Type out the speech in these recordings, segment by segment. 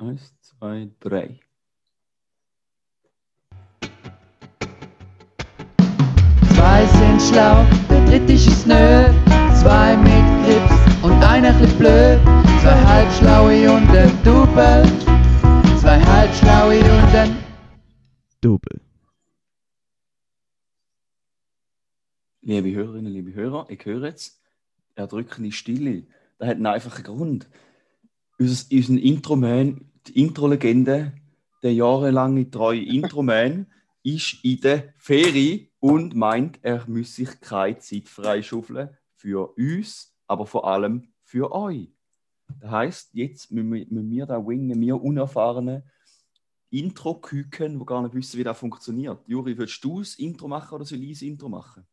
Eins, zwei, drei. Zwei sind schlau, der dritte ist nö. Zwei mit Grips und einer chli blöd. Zwei halbschlaue und ein Double. Zwei halbschlaue und ein Double. Liebe Hörerinnen, liebe Hörer, ich höre jetzt erdrückende Stille. Das hat einen einfachen Grund. Unser, unser Intro-Man, die Intro-Legende, der jahrelange treue Intro-Man, ist in der Ferie und meint, er müsse sich keine Zeit freischaufeln für uns, aber vor allem für euch. Das heisst, jetzt müssen wir, da wingen, wir unerfahrene Intro-Küken, die gar nicht wissen, wie das funktioniert. Juri, willst du das Intro machen oder soll ich das Intro machen?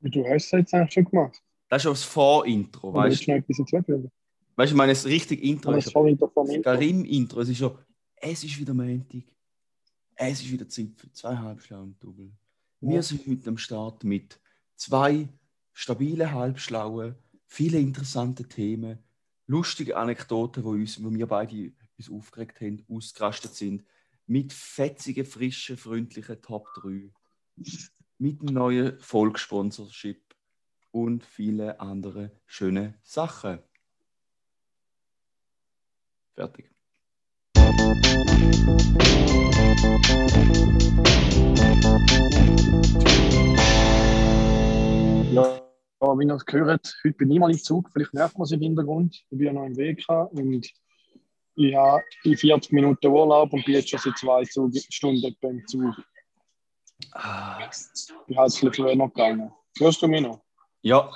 Du hast es jetzt eigentlich schon gemacht. Das ist ja das Vorintro, weißt du? Weißt du, ich meine, das richtige Intro ist das vom das Intro. Es ist ja, es ist wieder Montag. Es ist wieder Zeit für zwei Halbschlauen Double. Wir Ja. sind heute am Start mit zwei stabilen Halbschlauen, viele interessante Themen, lustige Anekdoten, wo, uns, wo wir beide uns aufgeregt haben, ausgerastet sind, mit fetzigen, frischen, freundlichen Top 3, mit einem neuen Volkssponsorship und viele andere schöne Sachen. Fertig. Ja, wie ihr es gehört, heute bin ich mal im Zug. Vielleicht merkt man es im Hintergrund. Ich bin ja noch im Weg und ich habe in 40 Minuten Urlaub und bin jetzt schon seit zwei Zug Stunden beim Zug. Ah, Ich bin halt ein bisschen früher noch gegangen. Hörst du mich noch? ja.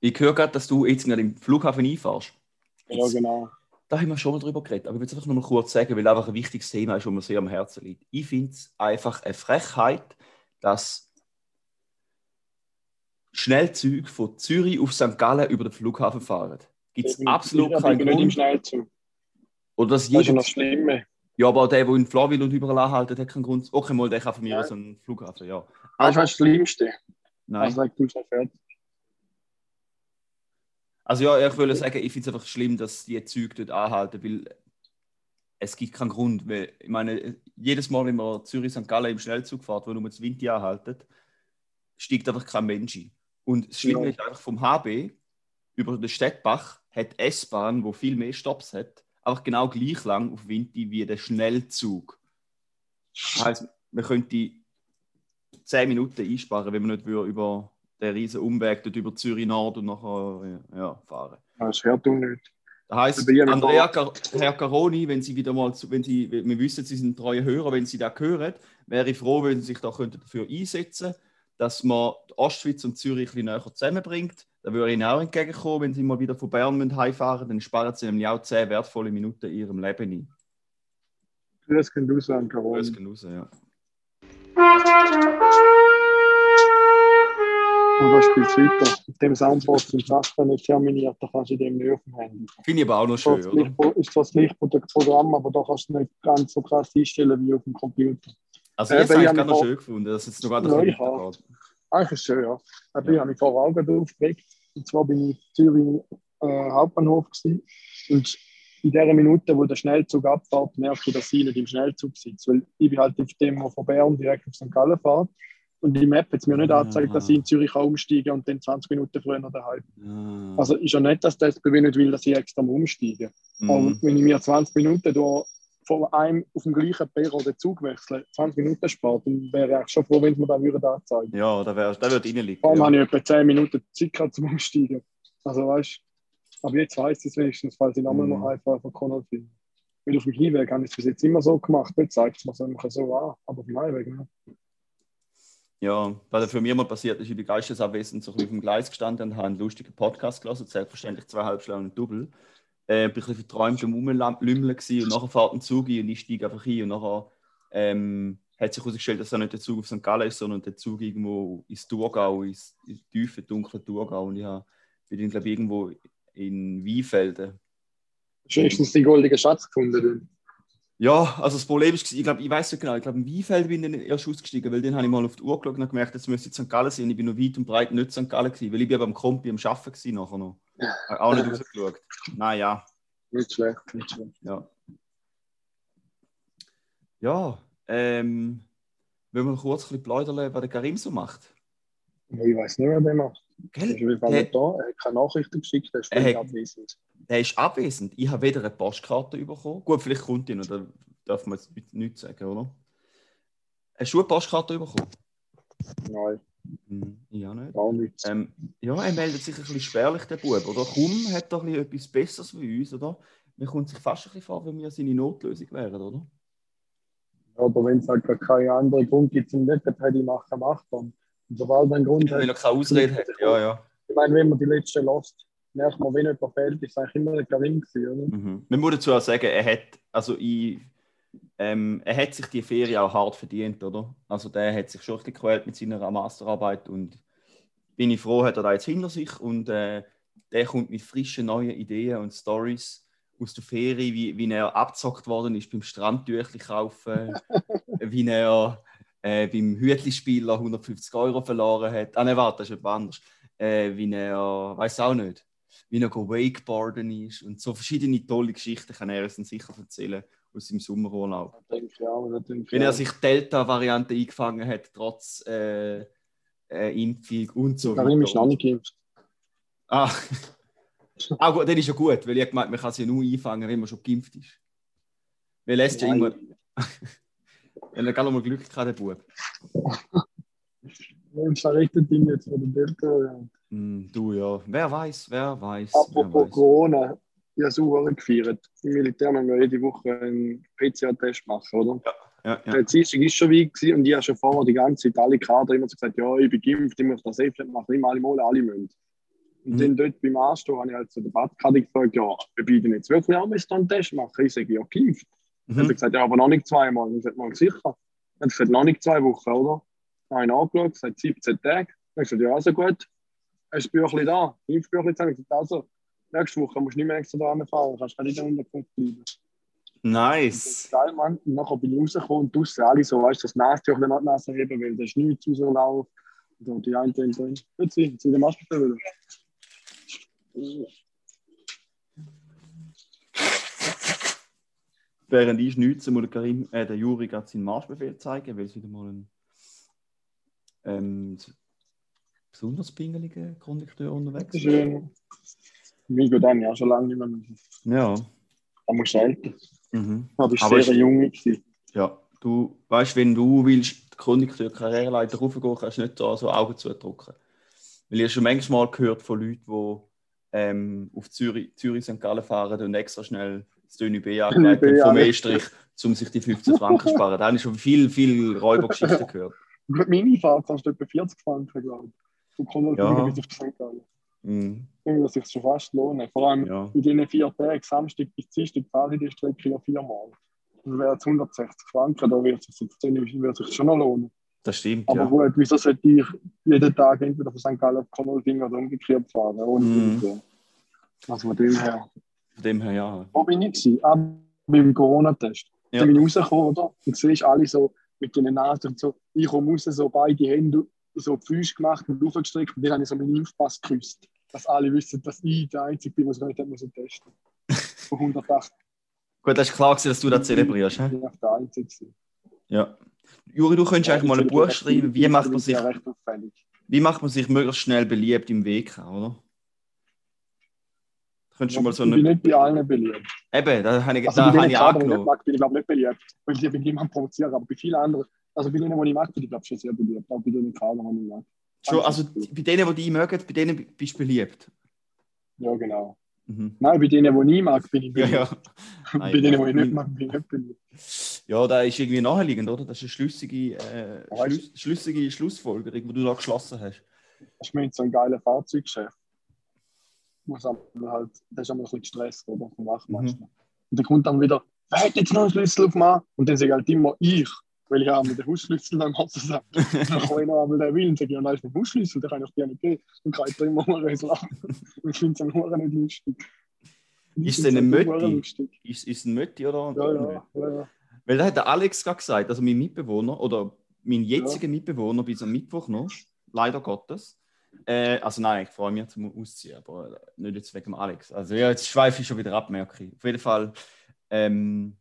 Ich höre gerade, dass du jetzt gerade im Flughafen einfahrst. Ja, genau. Da haben wir schon mal drüber geredet, aber ich will es einfach noch mal kurz sagen, weil einfach ein wichtiges Thema ist, das mir sehr am Herzen liegt. Ich finde es einfach eine Frechheit, dass Schnellzüge von Zürich auf St. Gallen über den Flughafen fahren. Gibt es absolut ich keinen bin nicht im Grund. Schnellzug. Oder dass Das ist ja noch schlimmer. ja, aber der, der in Florville und überall anhaltet, hat keinen Grund. Okay, mal, der kann von mir aus einen Flughafen, ja. Was ist das Schlimmste? Nein. Also, du fertig. Also ja, ich würde sagen, ich finde es einfach schlimm, dass die Züge dort anhalten, weil es gibt keinen Grund. Weil, ich meine, jedes Mal, wenn man Zürich-St. Gallen im Schnellzug fährt, wo nur das Winter anhaltet, steigt einfach kein Mensch ein. Und das Schlimme Ja. ist einfach vom HB über den Städtbach hat die S-Bahn, wo viel mehr Stops hat, einfach genau gleich lang auf Winter wie der Schnellzug. Das heisst, man könnte 10 Minuten einsparen, wenn man nicht über den riesen Umweg dort über Zürich Nord und nachher ja, fahren. Das hört du nicht. Das heisst, habe Andrea, Car Herr Caroni, wenn Sie wieder mal, zu, wenn Sie, wir wissen, Sie sind treue Hörer, wenn Sie das hören, wäre ich froh, wenn Sie sich da könnten dafür einsetzen könnten, dass man die Ostschweiz und Zürich ein bisschen näher zusammenbringt. Da würde ich Ihnen auch entgegenkommen, wenn Sie mal wieder von Bern müssen heimfahren dann sparen Sie nämlich auch 10 wertvolle Minuten in Ihrem Leben ein. Das könnt du sagen, Das Caron. geht raus, ja. Und da spielst du weiter. Mit dem Soundboard sind Sachen nicht terminiert, da kannst du dem nicht auf dem Handy. Finde ich aber auch noch schön, Das oder? ist zwar das Lichtprogramm, aber da kannst du nicht ganz so krass einstellen wie auf dem Computer. Also Äh, jetzt habe ich noch schön gefunden, dass es noch Ja, bisschen auch. weitergeht. Eigentlich ist es schön, ja. Aber ich habe mich vor Augen aufgeregt. Und zwar bin ich in Zürich äh, Hauptbahnhof gewesen. Und in der Minute, wo der Schnellzug abfährt, merke ich, dass ich nicht im Schnellzug sitze. Weil ich bin halt auf dem, der von Bern direkt auf St. Gallen fährt. Und die Map hat es mir nicht Ah. angezeigt, dass ich in Zürich kann umsteigen und dann 20 Minuten früher daheim. Ja. Also ist ja nicht, dass der SBB nicht will, dass ich extra umsteige. Aber Mhm. wenn ich mir 20 Minuten da von einem auf dem gleichen Perro den Zug wechsle, 20 Minuten spart, dann wäre ich schon froh, wenn mir das würden anzeigen Ja, da, wär, da wird reinliegen. Vor allem Ja. habe ich etwa 10 Minuten Zeit gehabt zum Umsteigen. Also weißt du, aber jetzt weiß ich es wenigstens, falls ich nochmal Mhm. noch einfach von Conor finde. Weil auf dem Hinweg habe ich es bis jetzt immer so gemacht, nicht zeigt es mir so so an, aber auf dem Heimweg, ne? Ja, was für mich mal passiert ist, ich bin geistesabwesend so ein auf dem Gleis gestanden und habe einen lustigen Podcast gelesen, selbstverständlich zwei Halbschlauen und Double. Äh, bin ein bisschen verträumt am Rumlümmeln und nachher fährt ein Zug ein und ich steige einfach ein und nachher ähm, hat sich herausgestellt, dass das nicht der Zug auf St. Gallen ist, sondern der Zug irgendwo ins Thurgau, ins, tiefe, dunkle Thurgau und ich bin dann, glaube ich, irgendwo in Weinfelden. Wenigstens den goldenen Schatz gefunden? Ja, also das Problem ist, ich glaube, ich weiß nicht genau, ich glaube, im Weinfeld bin ich dann erst ausgestiegen, weil dann habe ich mal auf die Uhr geschaut und gemerkt, jetzt müsste ich St. Gallen sein. Ich bin noch weit und breit nicht St. Gallen gewesen, weil ich bin beim Kompi am Arbeiten gewesen nachher noch. Habe Auch nicht rausgeschaut. Naja, Nicht schlecht, nicht schlecht. Ja. Ja, ähm, wollen wir kurz ein bisschen plaudern, was der Karim so macht? Ich weiß nicht, wer der macht. Er ist Gell? Der, nicht da. Er hat keine Nachrichten geschickt, er ist Er hat- abwesend. der ist abwesend. Ich habe weder eine Postkarte bekommen. Gut, vielleicht kommt die noch, da darf man jetzt nichts sagen, oder? Hast du eine Postkarte bekommen? Nein, Hm, auch nicht. gar nichts. Ähm, ja, er meldet sich ein bisschen spärlich, der Bub, oder? Kaum hat er bisschen etwas Besseres wie uns, oder? Mir kommt sich fast ein bisschen vor, wenn wir seine Notlösung wären, oder? Aber wenn es halt gar keinen anderen Grund gibt zum hätte ich machen, macht dann. Und sobald er einen Grund Wenn hat, er keine Ausrede hat. Ja, ja. ich meine, wenn man die letzte lässt, merkt man, wenn jemand fehlt, ist es eigentlich immer der Karim gewesen? Mhm. Man muss dazu auch sagen, er hat, also ich, ähm, er hat sich die Ferien auch hart verdient, oder? Also der hat sich schon ein bisschen gequält mit seiner Masterarbeit und bin ich froh, hat er da jetzt hinter sich und äh, der kommt mit frischen neuen Ideen und Stories aus der Ferie, wie, wie er abzockt worden ist beim Strandtüchli kaufen, wie er äh, beim Hütli-Spieler 150 Euro verloren hat. Ah, nein, warte, das ist etwas anderes. Äh, wie er, weiß auch nicht, wie er Wakeboarden ist und so verschiedene tolle Geschichten kann er uns dann sicher erzählen aus seinem Sommerurlaub. Da denke ich auch, da denke ich Wenn er sich Delta-Variante eingefangen hat, trotz äh, äh, Impfung und so Karim ist noch nicht geimpft. Ah. ah, gut, dann ist ja gut, weil ich gemeint, man kann sie nur einfangen, wenn man schon geimpft ist. Weil ist ja Nein. er gar noch mal Glück gehabt, der Bub. Und verrichtet ihn jetzt von der Delta. Du ja. Wer weiß, wer weiß. Apropos wer weiß. Corona, ich habe es auch gefeiert. Im Militär müssen wir jede Woche einen PCR-Test machen, oder? Ja, ja. Der Dienstag war schon weit gewesen und ich habe schon vorher die ganze Zeit alle Kader immer so gesagt, ja, ich bin geimpft, ich muss das safe machen, immer alle Mal, alle müssen. Und Mhm. dann dort beim Arzt habe ich halt so den Badkarte gefragt, ja, wir bieten jetzt wirklich müssen einen Test machen. Ich sage, ja, geimpft. Dann hat er Mhm. gesagt, ja, aber noch nicht zweimal. Ich sage, mal sicher. Dann hat gesagt, noch nicht zwei Wochen, oder? Dann habe ich ihn angeschaut, gesagt, 17 Tage. Dann habe ich gesagt, ja, also gut. Hast du das Büchlein da? Impfbüchlein zusammen. Ich gesagt, also, nächste Woche musst du nicht mehr extra da fahren, kannst nicht in der Unterkunft bleiben. Nice. geil, Mann. Und nachher bin ich rausgekommen und draussen alle so, weißt du, das Nasentüchlein an die Nase heben, weil da ist nichts rauslaufen. Und die einen drin drin. Jetzt sind der Maske wieder. Während ich schnitzen, muss der, Karim, äh, der Juri gerade seinen Marschbefehl zeigen, weil es wieder mal ein ähm, besonders pingeliger Kondukteur unterwegs ist. Schön. Dann ja schon lange nicht mehr. müssen. Ja. Da musst du älter. Mhm. Da Aber du ist- sehr jung. Ja, du weißt, wenn du willst, die Kondukteur Karriereleiter raufgehen, kannst du nicht so, so Augen zudrücken. Weil ich habe schon manchmal gehört von Leuten, die ähm, auf Zürich, Zürich St. Gallen fahren und extra schnell das Dünne B angelegt haben B, vom. Estrich, um sich die 15 Franken zu sparen. Da habe ich schon viel, viel Räubergeschichten gehört. Gut, Minifahrt kannst du etwa 40 Franken, glaube ich. Du kommst Ja. bis auf St. Gallen. Mhm. Dass sich schon fast lohnen. Vor allem Ja. in diesen vier Tagen, Samstag bis Dienstag, fahre ich die Strecke ja viermal. Das wären jetzt 160 Franken, da wird es sich, jetzt- wird sich schon noch lohnen. Das stimmt, Aber ja. gut, wieso sollte ich jeden Tag entweder von St. Gallen auf Konolfing oder umgekehrt fahren? Ohne. Militär. Also von dem her. Von dem her, ja. Wo bin ich gewesen? Ah, beim Corona-Test. Ja. Dann bin ich rausgekommen, oder? Und siehst alle so mit den Nasen und so. Ich komme raus, so beide Hände so die Füße gemacht und aufgestreckt. Und dann habe ich so meinen Impfpass geküsst. Dass alle wissen, dass ich der Einzige bin, der sich nicht hat müssen testen Von 108 Gut, das ist klar, gewesen, dass du das zelebrierst. He? bin ich der Einzige. Ja. Juri, du könntest eigentlich mal ein Buch schreiben. Wie macht man sich, Ja, wie macht man sich möglichst schnell beliebt im Weg, oder? Könntest du mal so ich bin eine. nicht bei allen beliebt. Eben, da habe ich, Also da habe ich ich nicht angenommen. mag, bin ich glaube nicht beliebt. Weil ich bin niemand provozieren, aber bei vielen anderen, also bei denen, die ich mag, bin ich glaube schon sehr beliebt. Auch bei denen Kader, die ich mag. Schon, also bei denen, die dich mögen, bei denen bist du beliebt. Ja, genau. Mhm. Nein, bei denen, die ich mag, bin ich Ja, beliebt. ja. bei denen, die ich nicht mag, bin ich nicht beliebt. Ja, da ist irgendwie naheliegend, oder? Das ist eine schlüssige, äh, schlüssige Schlussfolgerung, die du da geschlossen hast. Das ist mir jetzt so ein geiler Fahrzeugchef. Muss aber halt, das ist immer ein bisschen gestresst, oder? Vom Wachmeister. Mhm. Und dann kommt dann wieder, wer hat jetzt noch einen Schlüssel auf mich? Und dann sage ich halt immer ich, weil ich habe mit dem Hausschlüssel am Auto sage. dann kann ich noch einmal den will und sage, ja, nein, ist nicht Hausschlüssel, den kann ich dir nicht geben. Dann kann ich da immer mal ein lachen. Ich finde es am Huren nicht lustig. Ist denn ein Mötti? Ist, ist ein Mötti, oder? Ja, ja, ja, ja. Weil da hat der Alex gerade gesagt, also mein Mitbewohner oder mein jetziger Mitbewohner bis am Mittwoch noch, leider Gottes, Äh, also nein, ich freue mich zum Ausziehen, aber nicht jetzt wegen Alex. Also ja, jetzt schweife ich schon wieder ab, merke ich. Auf jeden Fall, ähm,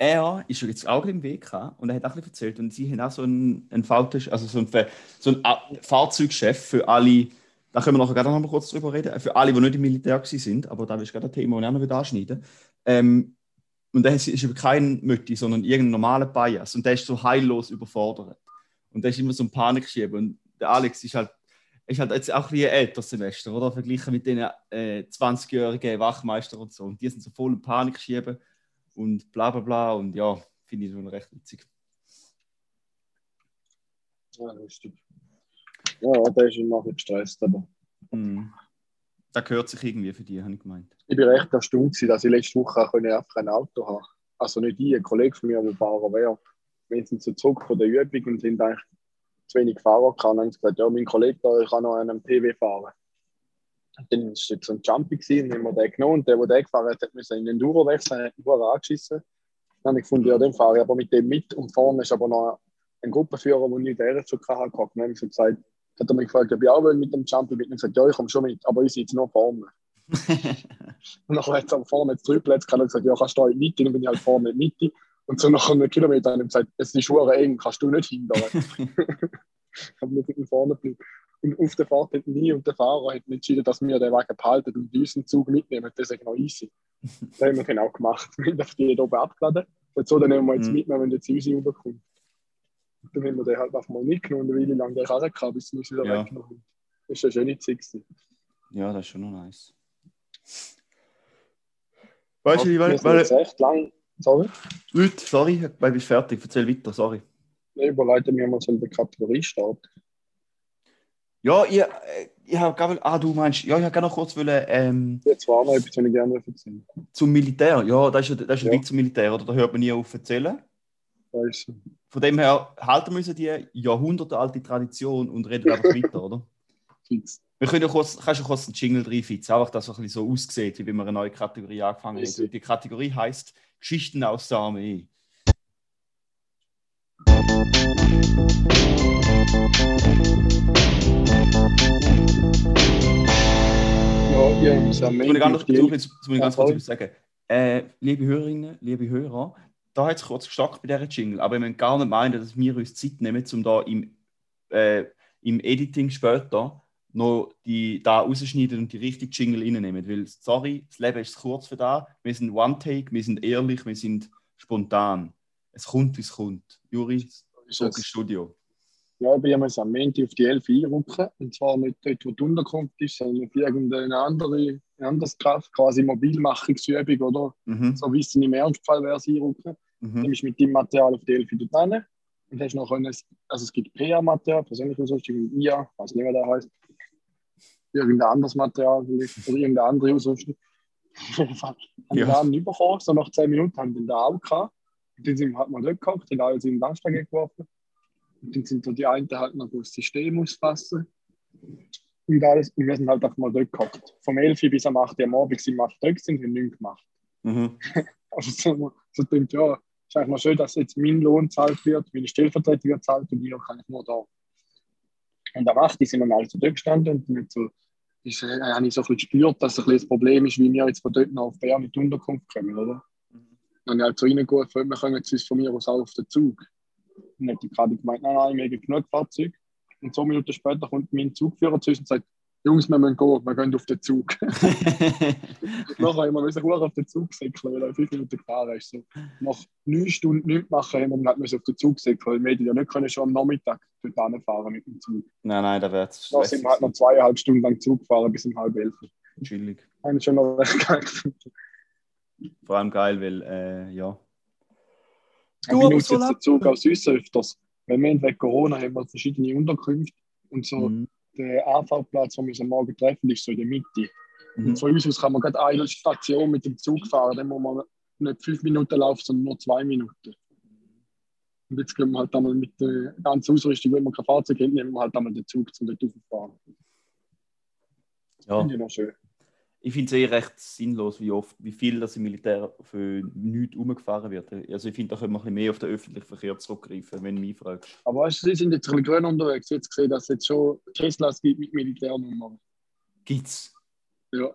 er ist jetzt auch im Weg und er hat auch ein erzählt und sie haben auch so einen, einen also so einen, so einen A- Fahrzeugchef für alle, da können wir nachher gerade noch mal kurz drüber reden, für alle, die nicht im Militär sind, aber da ist gerade ein Thema, das ich auch noch anschneiden ähm, und der ist über keinen Mötti, sondern irgendeinen normalen Bias und der ist so heillos überfordert und der ist immer so ein Panikschieber und der Alex ist halt ist halt jetzt auch wie ein älteres Semester, oder? Verglichen mit den äh, 20-jährigen Wachmeister und so. Und die sind so voll in Panik schieben und bla bla bla. Und ja, finde ich schon recht witzig. Ja, lustig. Ja, der ist immer ein gestresst, aber Mhm. Das gehört sich irgendwie für die, habe ich gemeint. ich bin recht erstaunt, dass ich letzte Woche auch einfach ein Auto haben Also nicht ich, ein Kollege von mir, der Fahrer wäre. Wir sind so zurück von der Übung und sind eigentlich zu wenig Fahrer gehabt. Und dann haben sie gesagt, ja, mein Kollege da, ich kann noch an einem PW fahren. Und dann war es so ein Jumpy gewesen, dann haben wir den genommen und der, der den gefahren hat, hat müssen in den Enduro wechseln, hat den Uhr angeschissen. Dann habe ich gefunden, ja, dann fahre ich aber mit dem mit und vorne ist aber noch ein Gruppenführer, der nicht der schon hatte. Dann habe ich so gesagt, hat er mich gefragt, ob ich auch will mit dem Jumpy mit. Und ich gesagt, ja, ich komme schon mit, aber ich sitze nur vorne. Und nachher hat es vorne jetzt drei Plätze gehabt und gesagt, ja, kannst du da in die Mitte, dann bin ich halt vorne in die Mitte. Und so nach einem Kilometer haben sie gesagt, es ist Schuhe eng, kannst du nicht hindern. ich habe nur hinten vorne geblieben. Und auf der Fahrt hat nie und der Fahrer hat entschieden, dass wir den Wagen behalten und unseren Zug mitnehmen. Das ist noch easy. Das haben wir dann auch gemacht. Wir haben die hier oben abgeladen. Und so, dann nehmen wir jetzt Mhm. mitnehmen, wenn jetzt unsere rüberkommt. Und Dann haben wir den halt einfach mal mitgenommen und eine Weile lang den Karren gehabt, bis wir uns wieder Ja. weggenommen. Das war eine schöne Zeit. ja, das ist schon noch nice. Weißt du, Wir weil, weil, echt lang. Sorry. Leute, sorry, weil bist fertig, erzähl weiter, sorry. Ich überleite mir mal so eine Kategorie starten. Ja, ich, äh, ich habe gerade, ah, du meinst, ja, ich habe gerne noch kurz wollen, ähm, Jetzt war noch etwas, was ich gerne erzählen zum Militär. Ja, das ist, das ist ein Ja. Witz zum Militär, oder? Da hört man nie auf erzählen. So. Von dem her halten an die jahrhundertealte Tradition und reden einfach weiter, oder? fix. Wir können ja kurz, kannst du kurz einen Jingle reinfitzen, einfach, dass es ein bisschen so aussieht, wie wenn wir eine neue Kategorie angefangen haben. Die Kategorie heißt Geschichten aus der Armee. Ja, muss ich auf die jetzt muss ich- ich ganz Ja, kurz sagen. Äh, liebe Hörerinnen, liebe Hörer, da hat es kurz gestockt bei dieser Jingle, aber wir müssen gar nicht meinen, dass wir uns Zeit nehmen, um da im, äh, im Editing später noch die da rausschneiden und die richtige Jingle reinnehmen. Weil, sorry, das Leben ist kurz für da. Wir sind One-Take, wir sind ehrlich, wir sind spontan. Es kommt, wie es kommt. Juri, ist zurück ins es. Studio. Ja, ich muss am Ende auf die 11 einrücken. Und zwar nicht dort, wo die Unterkunft ist, sondern auf irgendeine andere, anderes Kraft, quasi Mobilmachungsübung oder Mhm. so wie es im Ernstfall wäre, einrücken. Mhm. Nimmst mit dem Material auf die 11 dort hin. Und hast noch ein, also es gibt PA-Material, persönlich Ausrüstung, IA, weiß nicht, wer der heißt. Irgendein anderes Material oder irgendeine andere Ausrüstung. Auf jeden Fall haben Ja. wir einen bekommen, so nach 10 Minuten haben wir den da auch gehabt. Und dann sind, hat man dort gehockt, haben alles in den Landstag geworfen. Und dann sind da die einen halt noch das System ausfassen. Und alles. Und wir sind halt einfach mal dort gehockt. Vom 11 Uhr bis am 8 Uhr am Abend sind wir dort und haben nichts gemacht. Mhm. Also so, so denkt, ja, ist eigentlich mal schön, dass jetzt mein Lohn gezahlt wird, meine Stellvertretung gezahlt und ich kann ich nur da. Und 8. Uhr sind wir mal so dort gestanden und dann so, ist, äh, habe ich so ein bisschen gespürt, dass es ein bisschen das Problem ist, wie wir jetzt von dort nach auf Bern mit Unterkunft kommen, oder? Dann habe ich halt so reingerufen, wir können jetzt von mir aus auch auf den Zug. Und dann hat die gerade gemeint, nein, nein, wir haben genug Fahrzeug. Und zwei Minuten später kommt mein Zugführer zu uns und sagt, Jungs, wir müssen gehen, wir gehen auf den Zug. Nachher haben wir müssen auf den Zug säckeln, weil er fünf Minuten gefahren ist. So. Nach neun Stunden nichts machen, haben wir müssen auf den Zug säckeln, weil wir hätten ja nicht können schon am Nachmittag dort hinfahren mit dem Zug. nein, nein, da wird es Dann sind wir halt noch zweieinhalb Stunden lang Zug gefahren, bis um halb elf. chillig. Habe ich schon noch recht geil. Vor allem geil, weil, äh, ja. Ich aber benutze so jetzt den Zug aus uns öfters. Weil wir wegen Corona haben wir verschiedene Unterkünfte und so Mhm. Der Anfahrtplatz, wo wir uns am Morgen treffen, ist so in der Mitte. Mhm. Von uns aus kann man gerade eine Station mit dem Zug fahren, dann muss man nicht fünf Minuten laufen, sondern nur zwei Minuten. Und jetzt gehen wir halt einmal mit der ganzen Ausrüstung, wenn man kein Fahrzeug hat, nehmen wir halt einmal den Zug zum dort rauffahren. Ja. Finde ich noch schön. Ich finde es eh recht sinnlos, wie oft, wie viel das im Militär für nichts umgefahren wird. Also ich finde, da können wir ein bisschen mehr auf den öffentlichen Verkehr zurückgreifen, wenn du mich fragst. Aber weißt du, sie sind jetzt ein bisschen grün unterwegs. Jetzt gesehen, dass es jetzt schon Teslas gibt mit Militärnummern. Gibt's? Ja.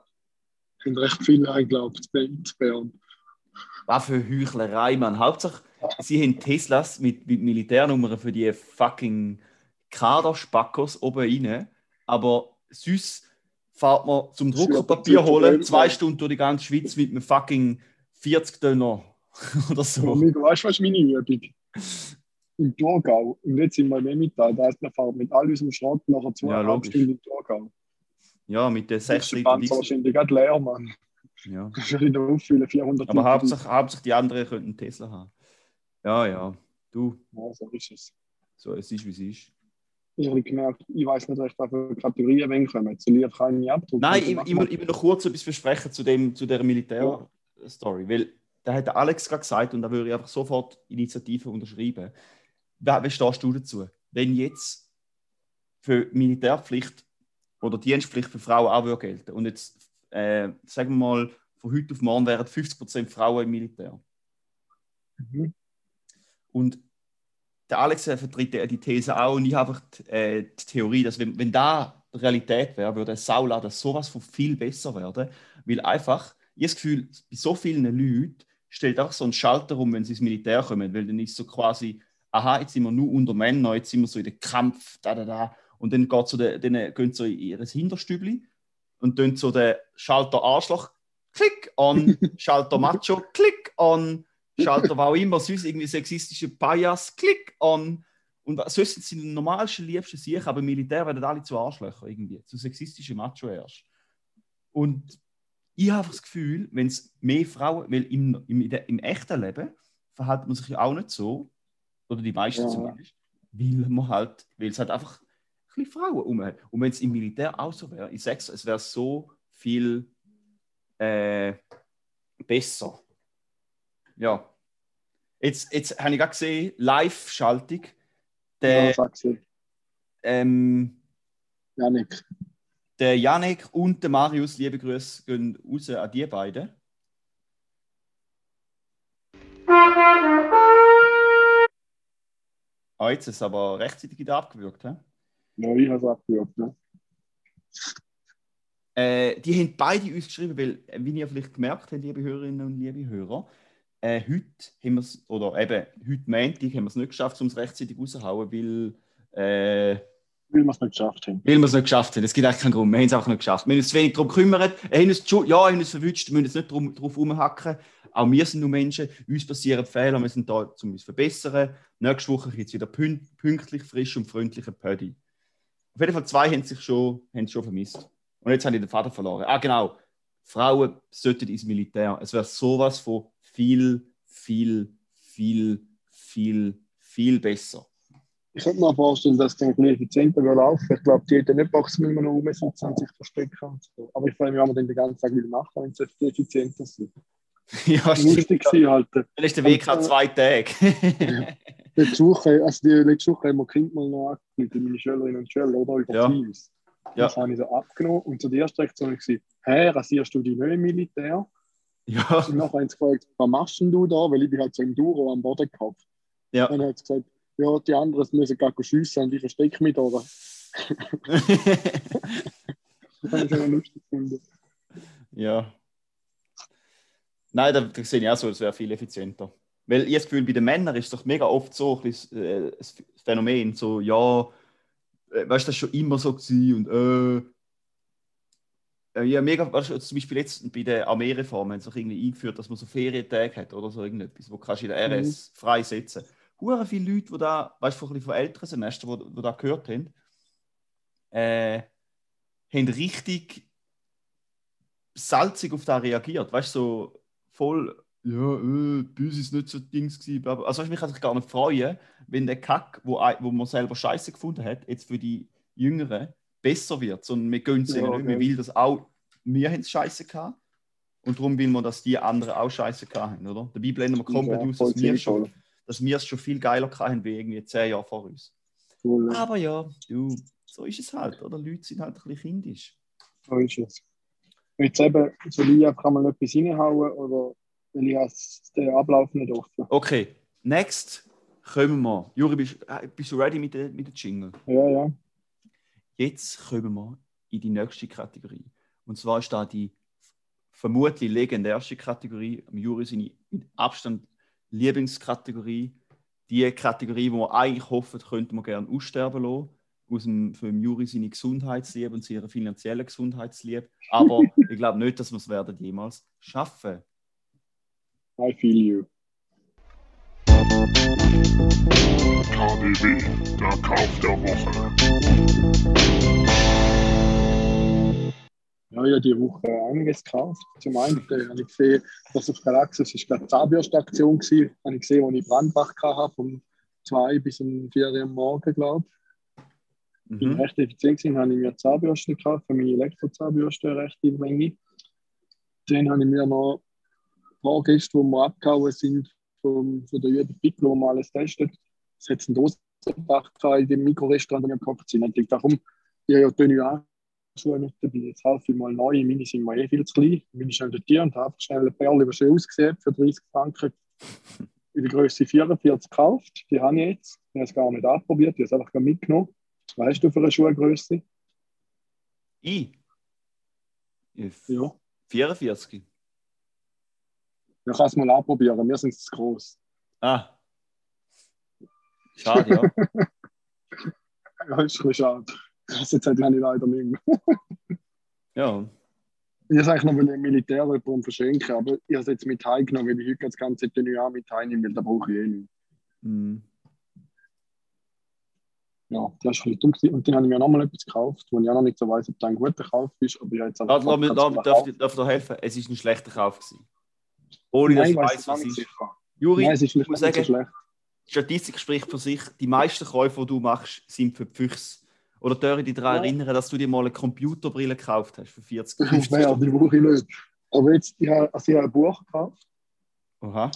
Sind recht viele eingeglaubt in Bern. Was für Heuchlerei, Mann. Hauptsache, sie haben Teslas mit, mit Militärnummern für die fucking Kaderspackos oben rein. Aber süß fährt man zum Druckerpapier holen, zwei Stunden durch die ganze Schweiz mit einem fucking 40 Döner oder so. Amigo, weißt du, was meine Übung? Im Thurgau. Und jetzt sind wir im Emmental. Da ist eine Fahrt mit all unserem Schrott nachher zweieinhalb logisch. Stunden im Thurgau. Ja, mit den Das 6 ist der Liter Panzer Diesel. wahrscheinlich gerade leer, Mann. Ja. Kannst du wieder auffüllen, 400 Aber Hauptsache, Hauptsache die anderen könnten Tesla haben. Ja, ja. Du. Ja, so ist es. so, es ist, wie es ist. Ich habe gemerkt, ich weiß nicht recht, welche Kategorien wenn kommen. Zu lieb kann ich nicht abdrucken. Nein, ich, ich, ich will noch kurz etwas versprechen zu, dem, zu dieser Militärstory. Weil da hat der Alex gerade gesagt und da würde ich einfach sofort Initiative unterschreiben. Wie stehst du dazu? Wenn jetzt für Militärpflicht oder Dienstpflicht für Frauen auch würde gelten und jetzt, äh, sagen wir mal, von heute auf morgen wären 50% Frauen im Militär. Mhm. Und der Alex vertritt ja die These auch und ich habe einfach die, äh, die Theorie, dass wenn, wenn da Realität wäre, würde Sauladen sowas von viel besser werden, weil einfach, ich habe das Gefühl, bei so vielen Leuten stellt auch so ein Schalter um, wenn sie ins Militär kommen, weil dann ist so quasi, aha, jetzt sind wir nur unter Männern, jetzt sind wir so in den Kampf, da, da, da, und dann, geht so der, dann gehen sie so in ihr Hinterstübli und dann so den Schalter Arschloch, klick on, Schalter Macho, klick on, Schalter war auch immer süß, irgendwie sexistische Bias, klick on. Und sonst sind sie die normalsten, liebsten sich, aber im Militär werden alle zu Arschlöcher irgendwie, zu sexistische Macho erst. Und ich habe das Gefühl, wenn es mehr Frauen, weil im, im, im echten Leben verhält man sich ja auch nicht so, oder die meisten Ja. zumindest, weil man halt, weil es halt einfach ein bisschen Frauen um hat. Und wenn es im Militär auch so wäre, ich sag's, es wäre so viel äh, besser. Ja. Jetzt, jetzt habe ich gerade gesehen, Live-Schaltung. Ja, Der, dir. ähm, Janik. der Janik und der Marius, liebe Grüße, gehen raus an die beiden. Ah, jetzt ist es aber rechtzeitig wieder abgewürgt. He? Ja, ich habe es abgehört. Ne? Äh, die haben beide uns geschrieben, weil, äh, wie ihr vielleicht gemerkt habt, liebe Hörerinnen und liebe Hörer, äh, heute haben wir es, oder eben heute Montag haben wir es nicht geschafft, um es rechtzeitig rauszuhauen, weil, äh, Weil wir es nicht geschafft haben. weil wir es nicht geschafft haben. Es gibt eigentlich keinen Grund, wir haben es einfach nicht geschafft. Wir haben uns zu wenig darum gekümmert, äh, haben uns, ja, haben uns verwünscht, wir müssen jetzt nicht drum, drauf rumhacken. Auch wir sind nur Menschen, uns passieren Fehler, wir sind da, um uns zu verbessern. Nächste Woche gibt es wieder pün pünktlich, frisch und freundliche Pödi. Auf jeden Fall zwei haben sich schon, haben schon vermisst. Und jetzt habe ich den Vater verloren. Ah, genau. Frauen sollten ins Militär. Es wäre sowas von viel, viel, viel, viel, viel besser. Ich könnte mir vorstellen, dass es dann effizienter wird laufen. Ich glaube, die hätten nicht Box, wenn man noch rumsitzen und sich verstecken. Und so. Aber ich frage mich, was man den ganzen Tag will machen, wenn es jetzt effizienter ist. ja. Lustig sein halt. Dann ist der Weg auch zwei Tage. Letzte Woche, also die letzte Woche haben wir Kind mal noch angerufen, meine Schülerinnen und Schüler, oder? Über Ja. Teams. Ja. Das habe ich so abgenommen. Und zu der ersten Reaktion war ich, hä, rasierst du dich nicht im Militär? Ja, nachher haben sie gefragt, was machst denn du da? Weil ich bin halt so im Duro am Boden gehabt. ja. Und dann hat sie gesagt, ja, die anderen müssen gar schiessen und ich verstecke mich da. Das habe ich schon lustig gefunden. ja. Nein, da, da sehe ich auch so, es wäre viel effizienter. Weil ich das Gefühl, bei den Männern ist es doch mega oft so ein bisschen, äh, das Phänomen, so, ja, äh, weißt du, das ist schon immer so gewesen und äh, ja, mega, weißt du, zum Beispiel jetzt bei der Armeereform haben sie doch irgendwie eingeführt, dass man so Ferientage hat oder so irgendetwas, wo kannst du in der RS freisetzen. Hure viele Leute, die da, weißt du, von, von älteren Semestern, die, die da gehört haben, äh, haben richtig salzig auf da reagiert. Weißt du, so voll, ja, äh, bei uns ist nicht so Dings gewesen. Also, weißt, mich kann sich gar nicht freuen, wenn der Kack, wo, wo man selber Scheiße gefunden hat, jetzt für die Jüngeren besser wird. Sondern wir gönnen es Ja, ihnen nicht. Wir will das auch, wir haben es Scheiße gehabt. Und darum will man, dass die anderen auch Scheiße gehabt haben, oder? Dabei blenden wir komplett Ja, aus, dass wir, schon, dass wir es schon viel geiler gehabt haben, wie irgendwie zehn Jahre vor uns. Cool, ja. Aber ja, du, so ist es halt, oder? Leute sind halt ein bisschen kindisch. So ist es. Jetzt eben, soll ich einfach mal etwas reinhauen oder will ich als den Ablauf nicht offen? Okay, next kommen wir. Juri, bist, äh, bist du ready mit der, mit der Jingle? Ja, ja. Jetzt kommen wir in die nächste Kategorie. Und zwar ist da die vermutlich legendärste Kategorie, am Juri seine mit Abstand Lieblingskategorie. Die Kategorie, wo wir eigentlich hoffen, könnte man gerne aussterben lassen. Aus dem, für den Juri seine Gesundheitsliebe und seine finanzielle Gesundheitsliebe. Aber ich glaube nicht, dass wir es werden jemals schaffen. I feel you. KDW, der Kauf der Woche. Ja, ich habe diese Woche einiges gekauft. Zum einen habe ich gesehen, dass auf gerade die Zahnbürstaktion war. Habe ich gesehen, als ich Brandbach hatte, vom 2 bis um 4 Uhr am Morgen, glaube ich. Bin Mhm. recht effizient gewesen, habe ich mir Zahnbürsten gekauft, für meine Elektrozahnbürste eine rechte Menge. Dann habe ich mir noch ein paar Gäste, die wir abgehauen sind, von der Jürgen Picklo, wo wir alles testet. Es hat einen Dosendach in dem Mikrorestaurant, wo wir gekauft sind. Ich dachte, komm, ich habe ja Schuhe nicht dabei. Jetzt kaufe ich mal neue. Meine sind mir eh viel zu klein. Meine schnell dort und habe schnell eine Perle, die schön aussieht, für 30 Franken in der Größe 44 gekauft. Die habe ich jetzt. Ich habe es gar nicht ausprobiert, ich habe es einfach mitgenommen. Was hast du für eine Schuhgröße? Ich? Ich- Ja. 44. Ich kann es mal ausprobieren. Wir sind zu groß. Ah. Schade, ja. Ja, ist ein bisschen schade. Das halt habe ich leider nicht mehr. ja. Ich habe eigentlich noch will im Militär jemandem verschenken, aber ich habe es jetzt mit heimgenommen, weil ich heute das ganze Tenue an mit heimnehme, weil da brauche ich eh nicht. Mhm. Ja, das war ein bisschen dumm. Und dann habe ich mir nochmal etwas gekauft, wo ich auch noch nicht so weiß, ob das ein guter Kauf ist, aber ich jetzt Lass, lass, mich- lass, darf, ich- darf ich dir helfen? Es ist ein schlechter Kauf. Gewesen. Ohne dass Nein, ich ich weiß was auch es nicht ist. sicher. Juri, Nein, es ist ich vielleicht muss nicht so sagen, schlecht. Die Statistik spricht für sich. Die meisten Käufe, die du machst, sind für die Füchse. Oder darf ich dich daran Ja. erinnern, dass du dir mal eine Computerbrille gekauft hast für 40 Das 50 wäre die Woche nicht. Aber jetzt, ich habe, also ich habe ein Buch gekauft. Aha.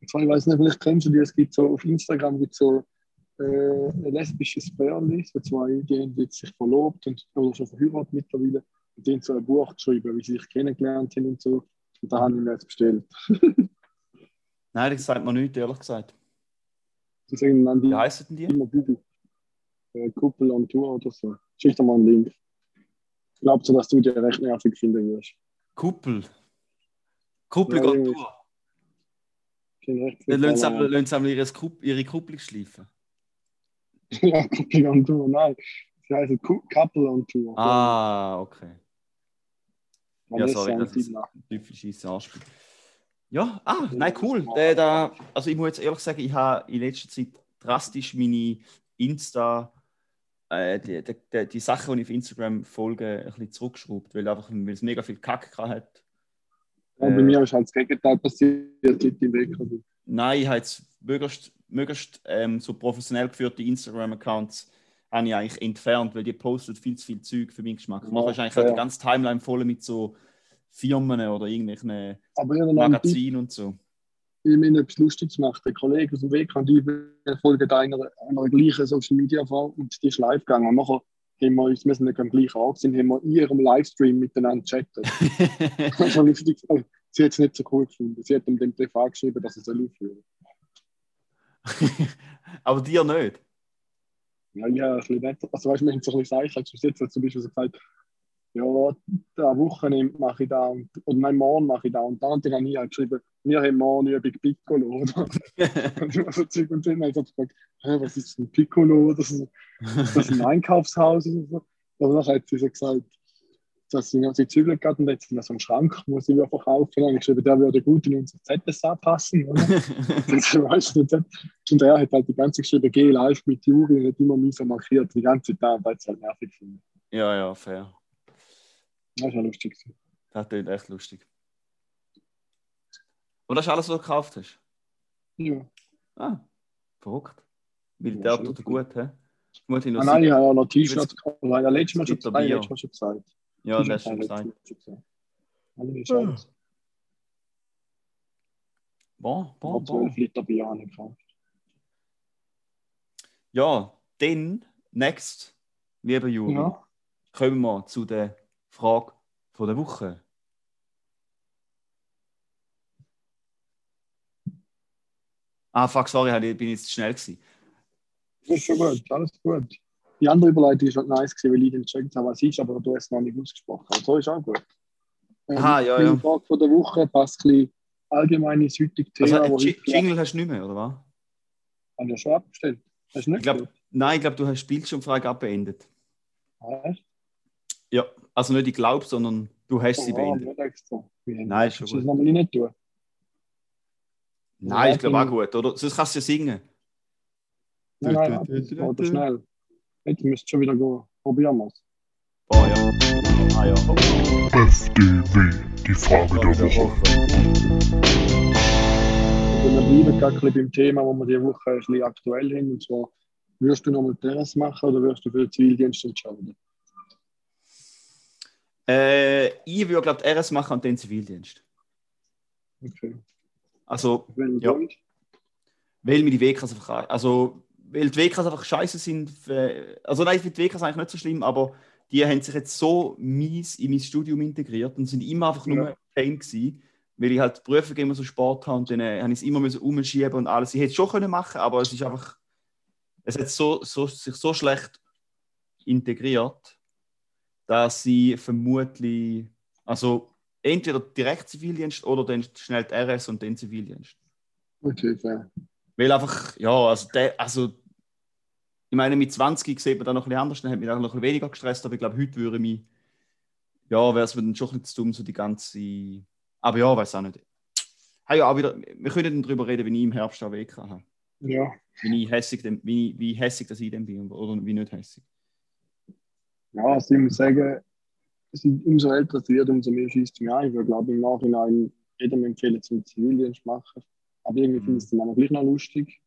Und zwar, ich weiß nicht, vielleicht kennst du die, es gibt so auf Instagram gibt so äh, ein lesbisches Pärchen, so zwei, die haben jetzt sich verlobt und oder schon verheiratet mittlerweile. Und die haben so ein Buch geschrieben, wie sie sich kennengelernt haben und so. Und da habe ich mir jetzt bestellt. Nein, das sagt man nicht, ehrlich gesagt. Sind dann die Wie heißen denn die? Google. Äh, Kuppel on Tour oder so. Schick dir mal einen Link. Ich glaube so, dass du die recht nervig finden wirst. Kuppel. Kuppel Ja, sind recht Dann lassen sie einmal- ihre Kupp- ihre Kupplung schleifen. Ja, Kuppel on Tour, nein. Sie heißen Ku- Couple on Tour. Ah, okay. Ja, sorry, und das ist ein typisches Anspiel. Ja, ah, nein, cool. Der, der, also ich muss jetzt ehrlich sagen, ich habe in letzter Zeit drastisch meine Insta, äh, die, die, die, Sachen, die ich auf Instagram folge, ein bisschen zurückgeschraubt, weil, einfach, weil es mega viel Kack hat. Ja, bei Äh, mir ist halt das Gegenteil passiert, seit ich weg bin. Nein, ich habe jetzt möglichst, möglichst ähm, so professionell geführte Instagram-Accounts habe ich eigentlich entfernt, weil die postet viel zu viel Zeug für meinen Geschmack. Ja, Nachher ist eigentlich fair. halt die ganze Timeline voll mit so Firmen oder irgendwelchen Tipp, Magazinen und so. ich mir etwas Lustiges gemacht. Der Kollege aus dem Weg ich wir folgen einer, einer gleichen Social Media Frau und die ist live gegangen. Und nachher haben wir uns, wir sind nicht am gleichen Ort, sind, haben wir in ihrem Livestream miteinander chattet. Das war lustig. Sie hat es nicht so cool gefunden. Sie hat ihm den Brief angeschrieben, dass er soll aufhören Aber dir nicht. Ja, ja, ein bisschen nett. Also, weißt du, wir haben so ein bisschen gesagt, bis jetzt hat zum Beispiel so gesagt, ja, da Wochenende mache ich da und, oder nein, morgen mache ich da und da. Und dann habe ich halt geschrieben, wir haben morgen Übung Piccolo, oder? und ich war so Zeug und dann habe ich gefragt, was ist ein Piccolo? Das ist, das ein Einkaufshaus oder so? Aber dann hat sie so gesagt, dass sie, sie zügelt gerade und jetzt in so einem Schrank, muss sie wieder verkaufen. Und ich geschrieben, der würde gut in unser ZSA passen. Oder? Weißt du, und er hat halt die ganze geschrieben, geh live mit Juri und hat immer mich so markiert, die ganze Zeit, weil es halt nervig finde. ja, ja, fair. Das war lustig. gewesen. Das klingt echt lustig. Und das ist alles, was du gekauft hast? Ja. Ah, verrückt. Militär Ja, tut gut, hä? Muss ich noch Ah, nein, ich habe auch noch T-Shirts gekauft. Ja, letztes Mal schon. Bier? Letztes Mal schon gesagt. Ja, letztes Mal schon gesagt. Alles ist alles. Bon, Ich bon, bon. 12 Liter Bier habe ich gekauft. Ja, dann, next, lieber Juri, Ja. kommen wir zu der Frage Von der Woche. Ah, fuck, sorry, ich bin jetzt zu schnell gewesen. Das ist schon gut, alles gut. Die andere Überleitung war halt nice, gewesen, weil ich den gecheckt habe, was ist, aber du hast es noch nicht ausgesprochen. Aber so ist auch gut. Ähm, Aha, ja, ja. Frage von der Woche passt ein bisschen allgemein ins heutige Thema. Also, wo Ji- heute Jingle hast du nicht mehr, oder was? Haben wir schon abgestellt. Hast du nicht Ich gehört? nein, ich glaube, du hast die Bildschirmfrage beendet. Ah, echt? Ja, also nicht ich glaube, sondern du hast sie beendet. Nein, ist schon du das gut. nochmal nicht tun? Nein, ich glaube auch gut, oder? Sonst kannst du ja singen. Nein, nein, das doch schnell. Jetzt müsst schon wieder gehen. Probieren wir es. Oh ja. Ah ja. FDW, die Frage der Woche. Wir bleiben gerade ein bisschen beim Thema, wo wir diese Woche ein bisschen aktuell haben. Und zwar, würdest du nochmal Terrasse machen oder wirst du für den Zivildienst entscheiden? Äh, ich würde, glaube ich, RS machen und den Zivildienst. Okay. Also, Wenn Ja. Grund? weil mir die WKs einfach. Also, weil die WKs einfach scheiße sind. Für, also, nein, ich finde die WKs eigentlich nicht so schlimm, aber die haben sich jetzt so mies in mein Studium integriert und sind immer einfach nur Ja. Pain gewesen, weil ich halt die Prüfungen immer so Sport habe und dann äh, habe ich es immer müssen umschieben und alles. Ich hätte es schon können machen, aber es ist einfach. Es hat so, so, sich so schlecht integriert, dass sie vermutlich. Also, entweder direkt Zivildienst oder dann schnell die RS und den Zivildienst. Okay, fair. Weil einfach, ja, also, der, also ich meine, mit 20 sieht man dann noch ein bisschen anders, dann hat mich auch noch ein bisschen weniger gestresst, aber ich glaube, heute würde mich, ja, wäre es mir dann schon ein bisschen zu dumm, so die ganze, aber ja, weiß auch nicht. Hey, ja, auch wieder, wir können dann darüber reden, wie ich im Herbst auch Weg habe. Ja, Wie, hässig, wie, wie hässig dass ich dann bin oder wie nicht hässig. Ja also ich muss sagen, es sind umso älter es wird, umso mehr schießt es mir an. Ich würde, glaube im Nachhinein jedem empfehlen, zum Zivildienst zu machen. Aber irgendwie finde ich es dann auch gleich noch lustig.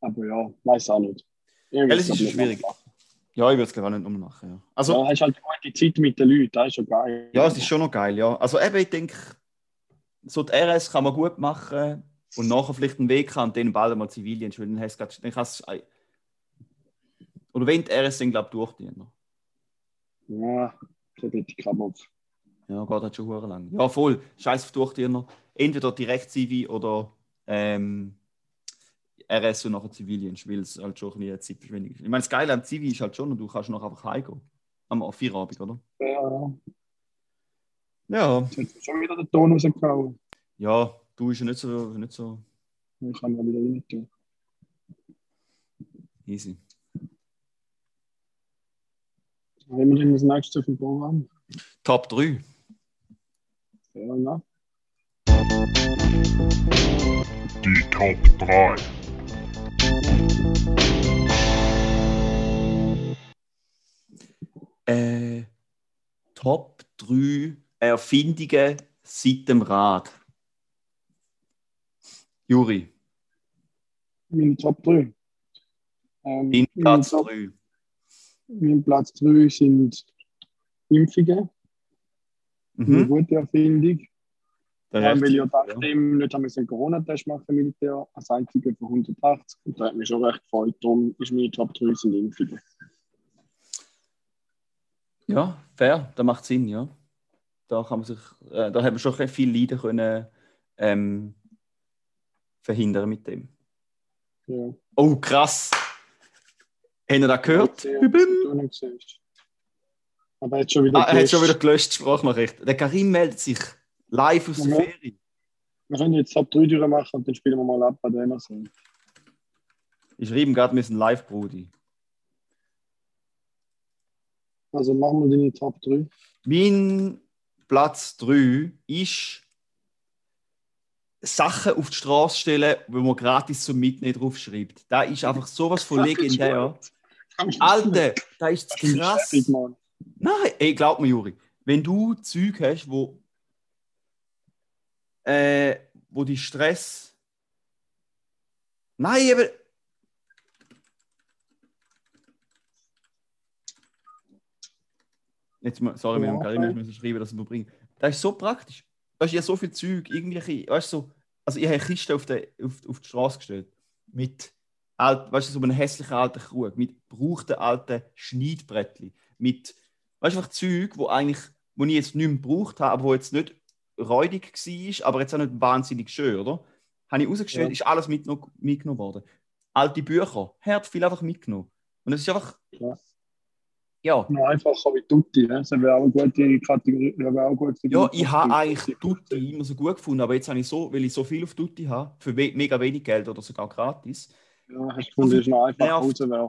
Aber ja, weiß auch nicht. Irgendwie Ja, ist ich, schwierig. machen. Ja, ich würde es glaube auch nicht nochmal machen. Ja. Also, Ja, hast halt gute Zeit mit den Leuten, das ist schon geil. Ja, es ist schon noch geil, ja. Also eben, ich denke, so die RS kann man gut machen und nachher vielleicht einen Weg haben und dann bald mal du grad- dann kannst du- oder wenn die RS dann, glaube ich, durchziehen. Ja, so bitte ich auf. Ja, geht halt schon hure lang. Ja, voll. Scheiß auf Durchdiener. Entweder direkt Zivi oder ähm, RS und nachher Zivildienst, weil es halt schon ein bisschen Zeitverschwendung ist. Ich meine, das Geile am Zivi ist halt schon, du kannst noch einfach heimgehen. Am Feierabend, oder? Ja, ja. Ja. Jetzt hat schon wieder den Ton rausgehauen. Ja, du bist ja nicht so, nicht so Ich kann mal wieder rein tun. easy. Haben wir denn das nächste auf dem Programm? Top 3. Ja, na? Die Top 3. Äh, Top 3 Erfindungen seit dem Rad. Juri, Meine Top 3. Ähm, in Platz Top- 3. Mein Platz 3 sind Impfungen. Eine Mhm. gute Erfindung. Der Ja, weil ich ja Rechte- nachdem nicht haben einen Corona-Test machen im Militär, als einzige von 180. Und da hat mich schon recht gefreut. Darum ist meine Top 3 sind Impfungen. Ja, fair, das macht Sinn, ja. Da kann man sich, äh, da haben wir schon viel Leiden können ähm, verhindern mit dem. Ja. Oh, krass! Habt ihr das gehört? Aber jetzt schon wieder. Ah, er hat schon wieder gelöscht. gelöscht, Sprachnachricht. Der Karim meldet sich live aus der Ja. Ferie. Wir können jetzt Top 3 durchmachen und dann spielen wir mal ab bei dem. Also. Ich schreibe gerade, wir sind live, Brudi. also machen wir deine Top 3. Mein Platz 3 ist Sachen auf die Straße stellen, wo man gratis zum Mitnehmen draufschreibt. Da ist einfach sowas von legendär. Alter, da ist krass. Mann. Nein, ey, glaub mir, Juri, wenn du Zeug hast, wo, äh, wo die Stress. Nein, aber. Jetzt, mal- sorry, wir haben Karim okay. müssen schreiben, dass wir bringen. Das ist so praktisch. Da ist ja so viel Zeug, irgendwelche, weißt du, so, also ich habe eine Kiste auf, der, auf, auf die Straße gestellt. Mit, alt, weißt du, so einem hässlichen alten Krug, mit gebrauchten alten Schneidbrettchen, mit weißt du, einfach Zeug, wo eigentlich, wo ich jetzt nicht mehr gebraucht habe, aber wo jetzt nicht räudig war, aber jetzt auch nicht wahnsinnig schön, oder? Habe ich rausgestellt, Ja. ist alles mitgenommen worden. Alte Bücher, hart viel einfach mitgenommen. Und es ist einfach, ja, Noch einfacher wie Tutti. Ja? Das wäre auch eine gute Kategorie. auch gut für Ja, ich habe eigentlich Tutti immer so gut gefunden, aber jetzt habe ich so, weil ich so viel auf Tutti habe, für mega wenig Geld oder sogar gratis, Ja, hast du gefunden, ist noch einfach rauswerfen.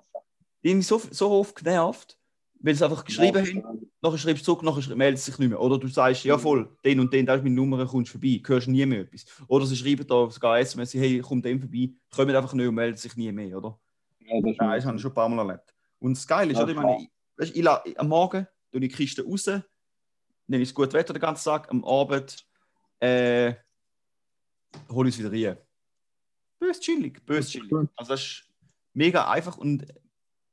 Die haben mich so, so oft genervt, weil sie einfach geschrieben haben, haben. nachher schreibst du zurück, nachher meldet sich nicht mehr. Oder du sagst, ja voll, den und den, da ist meine Nummer, kommst vorbei, hörst nie mehr etwas. Oder sie schreiben da sogar SMS, hey, komm dem vorbei, kommen einfach nicht und melden sich nie mehr, oder? Ja, das Ja, das habe ich schon ein paar Mal erlebt. Und das Geile ist, Ja, oder? Ich meine, ich, weisst, ich, am Morgen tue ich die Kiste raus, dann ist es gut Wetter den ganzen Tag, am Abend äh, hole ich es wieder rein. Bös chillig, bös chillig. Also das ist mega einfach und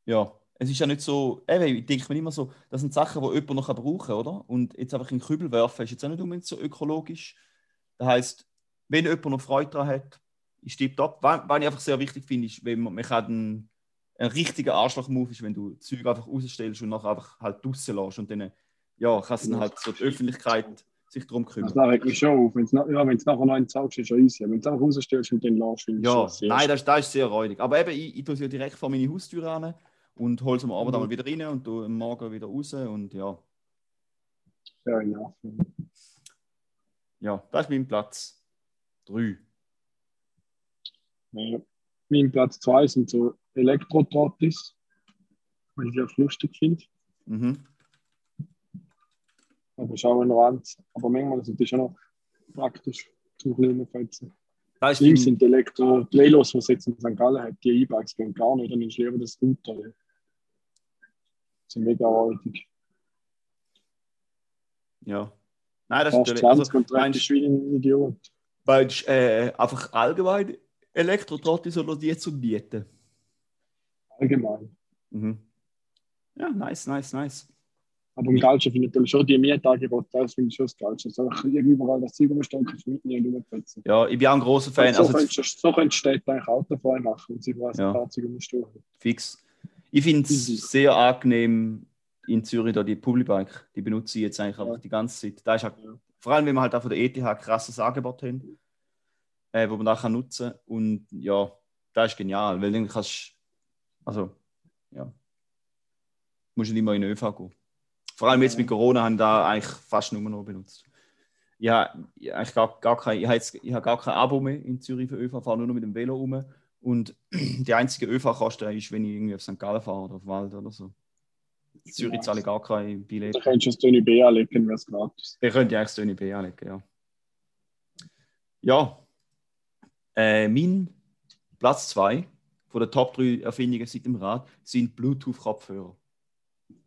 ja, es ist ja nicht so, eben, ich denke mir immer so, das sind Sachen, die jemand noch brauchen kann, oder? Und jetzt einfach in den Kübel werfen, ist jetzt auch nicht unbedingt so ökologisch. Das heisst, wenn jemand noch Freude daran hat, ist tipptopp. Was, was ich einfach sehr wichtig finde, ist, wenn man, man kann einen, ein richtiger Arschloch-Move ist, wenn du Zeug einfach rausstellst und nachher einfach halt draussen lässt und dann, ja, kann dann halt so die Öffentlichkeit sich darum kümmern. Das regt mich schon auf. Wenn es ja, nachher noch einen zahlst, ist ja easy. Wenn du es einfach rausstellst und den lässt, finde ich Ja, schon sehr nein, das, das ist sehr räudig. Aber eben, ich, ich tue sie ja direkt vor meine Haustür an und hole sie am Abend Mhm. einmal wieder rein und tue am Morgen wieder raus und ja, fair enough. ja, das ist mein Platz 3. Ja. Mein Platz 2 sind so Elektro-Trottis, weil ich die auch lustig finde. Mhm. Aber ist auch ein Rand. Aber manchmal sind die schon noch praktisch zum kleinen Fetzen. Das ist sind die Elektro, die Velos, die es jetzt in St. Gallen hat, die E-Bikes gehen gar nicht, dann ist lieber das Scooter. Sind mega räudig. ja. Nein, das ist natürlich. 20 Also, und 30 meinst, ist wie ein Idiot. du, äh, einfach allgemein Elektrotrottis oder die zu bieten? Allgemein. Mhm. Ja, nice, nice, nice. Aber am geilsten finde ich natürlich schon die Mietangebote, das finde ich schon das Geilste. Also einfach überall das Zeug umstellen, kannst du mitnehmen und rumfetzen. Ja, ich bin auch ein großer Fan. so, Also, könntest, du- so könntest Städte eigentlich autofrei machen und sie Ja. ja. Fahrzeug umstellen. fix. Ich finde es Easy. sehr angenehm in Zürich, da die Publibike. Die benutze ich jetzt eigentlich einfach die ganze Zeit. Da ist auch, Ja. Vor allem, wenn wir halt auch von der ETH ein krasses Angebot haben, äh, wo man da kann nutzen kann. Und ja, das ist genial, weil dann kannst du, also, ja, musst du nicht mehr in den ÖV gehen. Vor allem jetzt mit Corona haben da eigentlich fast nur noch benutzt. Ja, ich habe eigentlich gar, gar kein, ich habe jetzt, ich habe gar kein Abo mehr in Zürich für ÖV, fahre nur noch mit dem Velo rum. Und die einzige ÖV-Kosten ist, wenn ich irgendwie auf St. Gallen fahre oder auf Wald oder so. In Zürich zahle ich gar kein Billett. Da könntest du das Tony B anlegen, wäre es gratis. Wir könnten ja eigentlich das Tony B anlegen, ja. Ja. Äh, mein Platz 2 von den Top 3 Erfindungen seit dem Rad sind Bluetooth-Kopfhörer.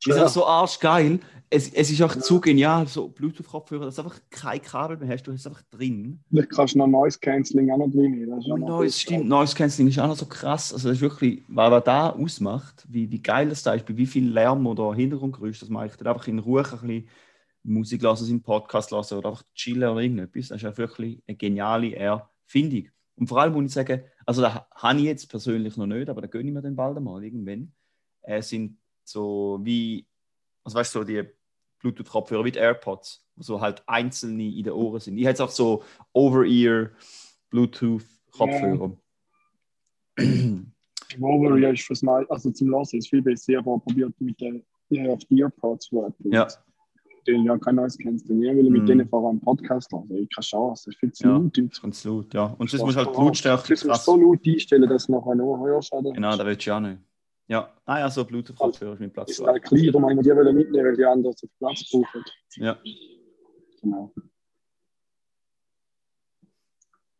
Sind Ja. so arschgeil. Es, es ist auch zu genial, so Bluetooth-Kopfhörer, dass du einfach kein Kabel mehr hast, du hast es einfach drin. Vielleicht kannst du noch Noise Cancelling auch noch drin. Das ist auch Noise, stimmt, Noise Cancelling ist auch noch so krass. Also das ist wirklich, was was da ausmacht, wie, wie geil das da ist, bei wie viel Lärm oder Hintergrundgeräusch das macht. Einfach in Ruhe ein bisschen Musik lassen, seinen Podcast lassen oder einfach chillen oder irgendetwas. Das ist auch wirklich eine geniale Erfindung. Und vor allem muss ich sagen, also da habe ich jetzt persönlich noch nicht, aber da gönne ich mir dann bald einmal irgendwann. Äh, sind so wie, also weißt du, so die Bluetooth-Kopfhörer wie die AirPods, wo so halt einzelne in den Ohren sind. Ich hätte auch so Over-Ear Bluetooth-Kopfhörer. Over ist fürs Mal, also zum Lassen ist viel besser, aber probiert mit den Earpods von Apple. Ja. Den ja kein Cancelling. Ich will mit Mhm. denen vorher einen Podcast hören. Ich keine Chance. Das ist viel zu Ja. laut. Ganz laut, ja. Und das muss halt die Lautstärke Das muss krass. so laut einstellen, dass du nachher hörst. Oder? Genau, da willst du ja nicht. Ja, ah ja, so Bluetooth-Kopfhörer ist mein Platz 2. halt klein, darum haben wir die wollen mitnehmen, weil die anderen viel Platz brauchen. Ja. Genau.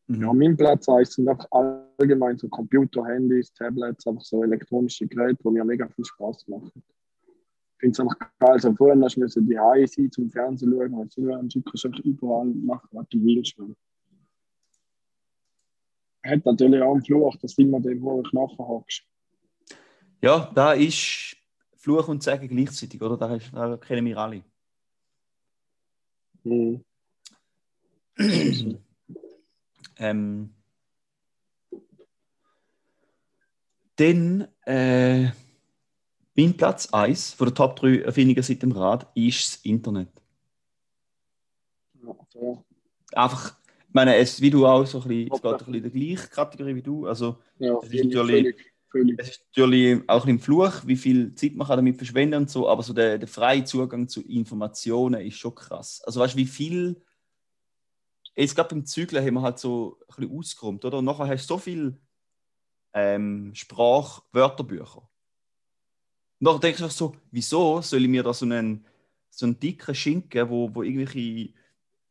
Mhm. Ja, mein Platz 1 sind einfach allgemein so Computer, Handys, Tablets, einfach so elektronische Geräte, die mir mega viel Spaß machen. Ich finde es einfach geil. Also vorher hast du die sein zum Fernsehen schauen, und so und du kannst einfach überall machen, was du willst. Hat natürlich auch einen Fluch, dass du immer den, wo du nachher hockst. Ja, da ist Fluch und Segen gleichzeitig, oder? Da, ist, da kennen wir alle. Mhm. ähm, dann äh, Mein Platz 1 von der Top 3 Erfindungen seit dem Rad ist das Internet. Fair. Einfach, ich meine, es, wie du auch so ein bisschen, es geht ein bisschen in der gleichen Kategorie wie du. Also, ja Es ist natürlich- völlig, es ist natürlich auch ein Fluch, wie viel Zeit man damit verschwenden und so, aber so der, der freie Zugang zu Informationen ist schon krass. Also, weißt du, wie viel. Jetzt gerade beim Zügeln haben wir halt so ein bisschen ausgeräumt, oder? Und nachher hast du so viel ähm, Sprachwörterbücher. Und nachher denkst du so, wieso soll ich mir da so einen, so einen dicken Schinken, wo, wo irgendwelche,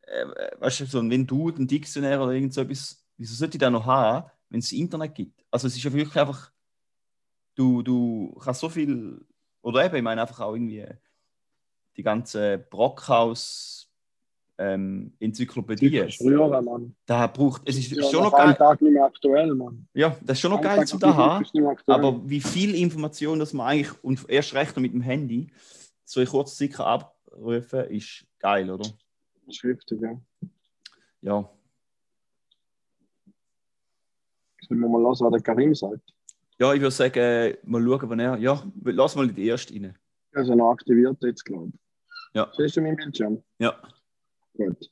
äh, weißt du, so ein wenn du ein Diktionär oder irgend so etwas, wieso sollte ich da noch haben, wenn es Internet gibt? Also es ist ja wirklich einfach, du, du kannst so viel, oder eben, ich meine einfach auch irgendwie die ganze Brockhaus ähm, Enzyklopädie. Früher, Mann. Da braucht, es ist Ja, schon noch geil. Tag nicht mehr aktuell, Mann. Ja, das ist schon noch geil zu da haben. ist. Aber wie viel Information, dass man eigentlich, und erst recht noch mit dem Handy, so in kurzer Zeit kann abrufen ist geil, oder? Schriftig, ja. Ja. Sollen wir mal hören, was der Karim sagt? Ja, ich würde sagen, mal schauen, wann er. Ja, lass mal in die erste rein. Ist ja noch aktiviert jetzt, glaube ich. Ja. Siehst du meinen Bildschirm? Ja. Gut.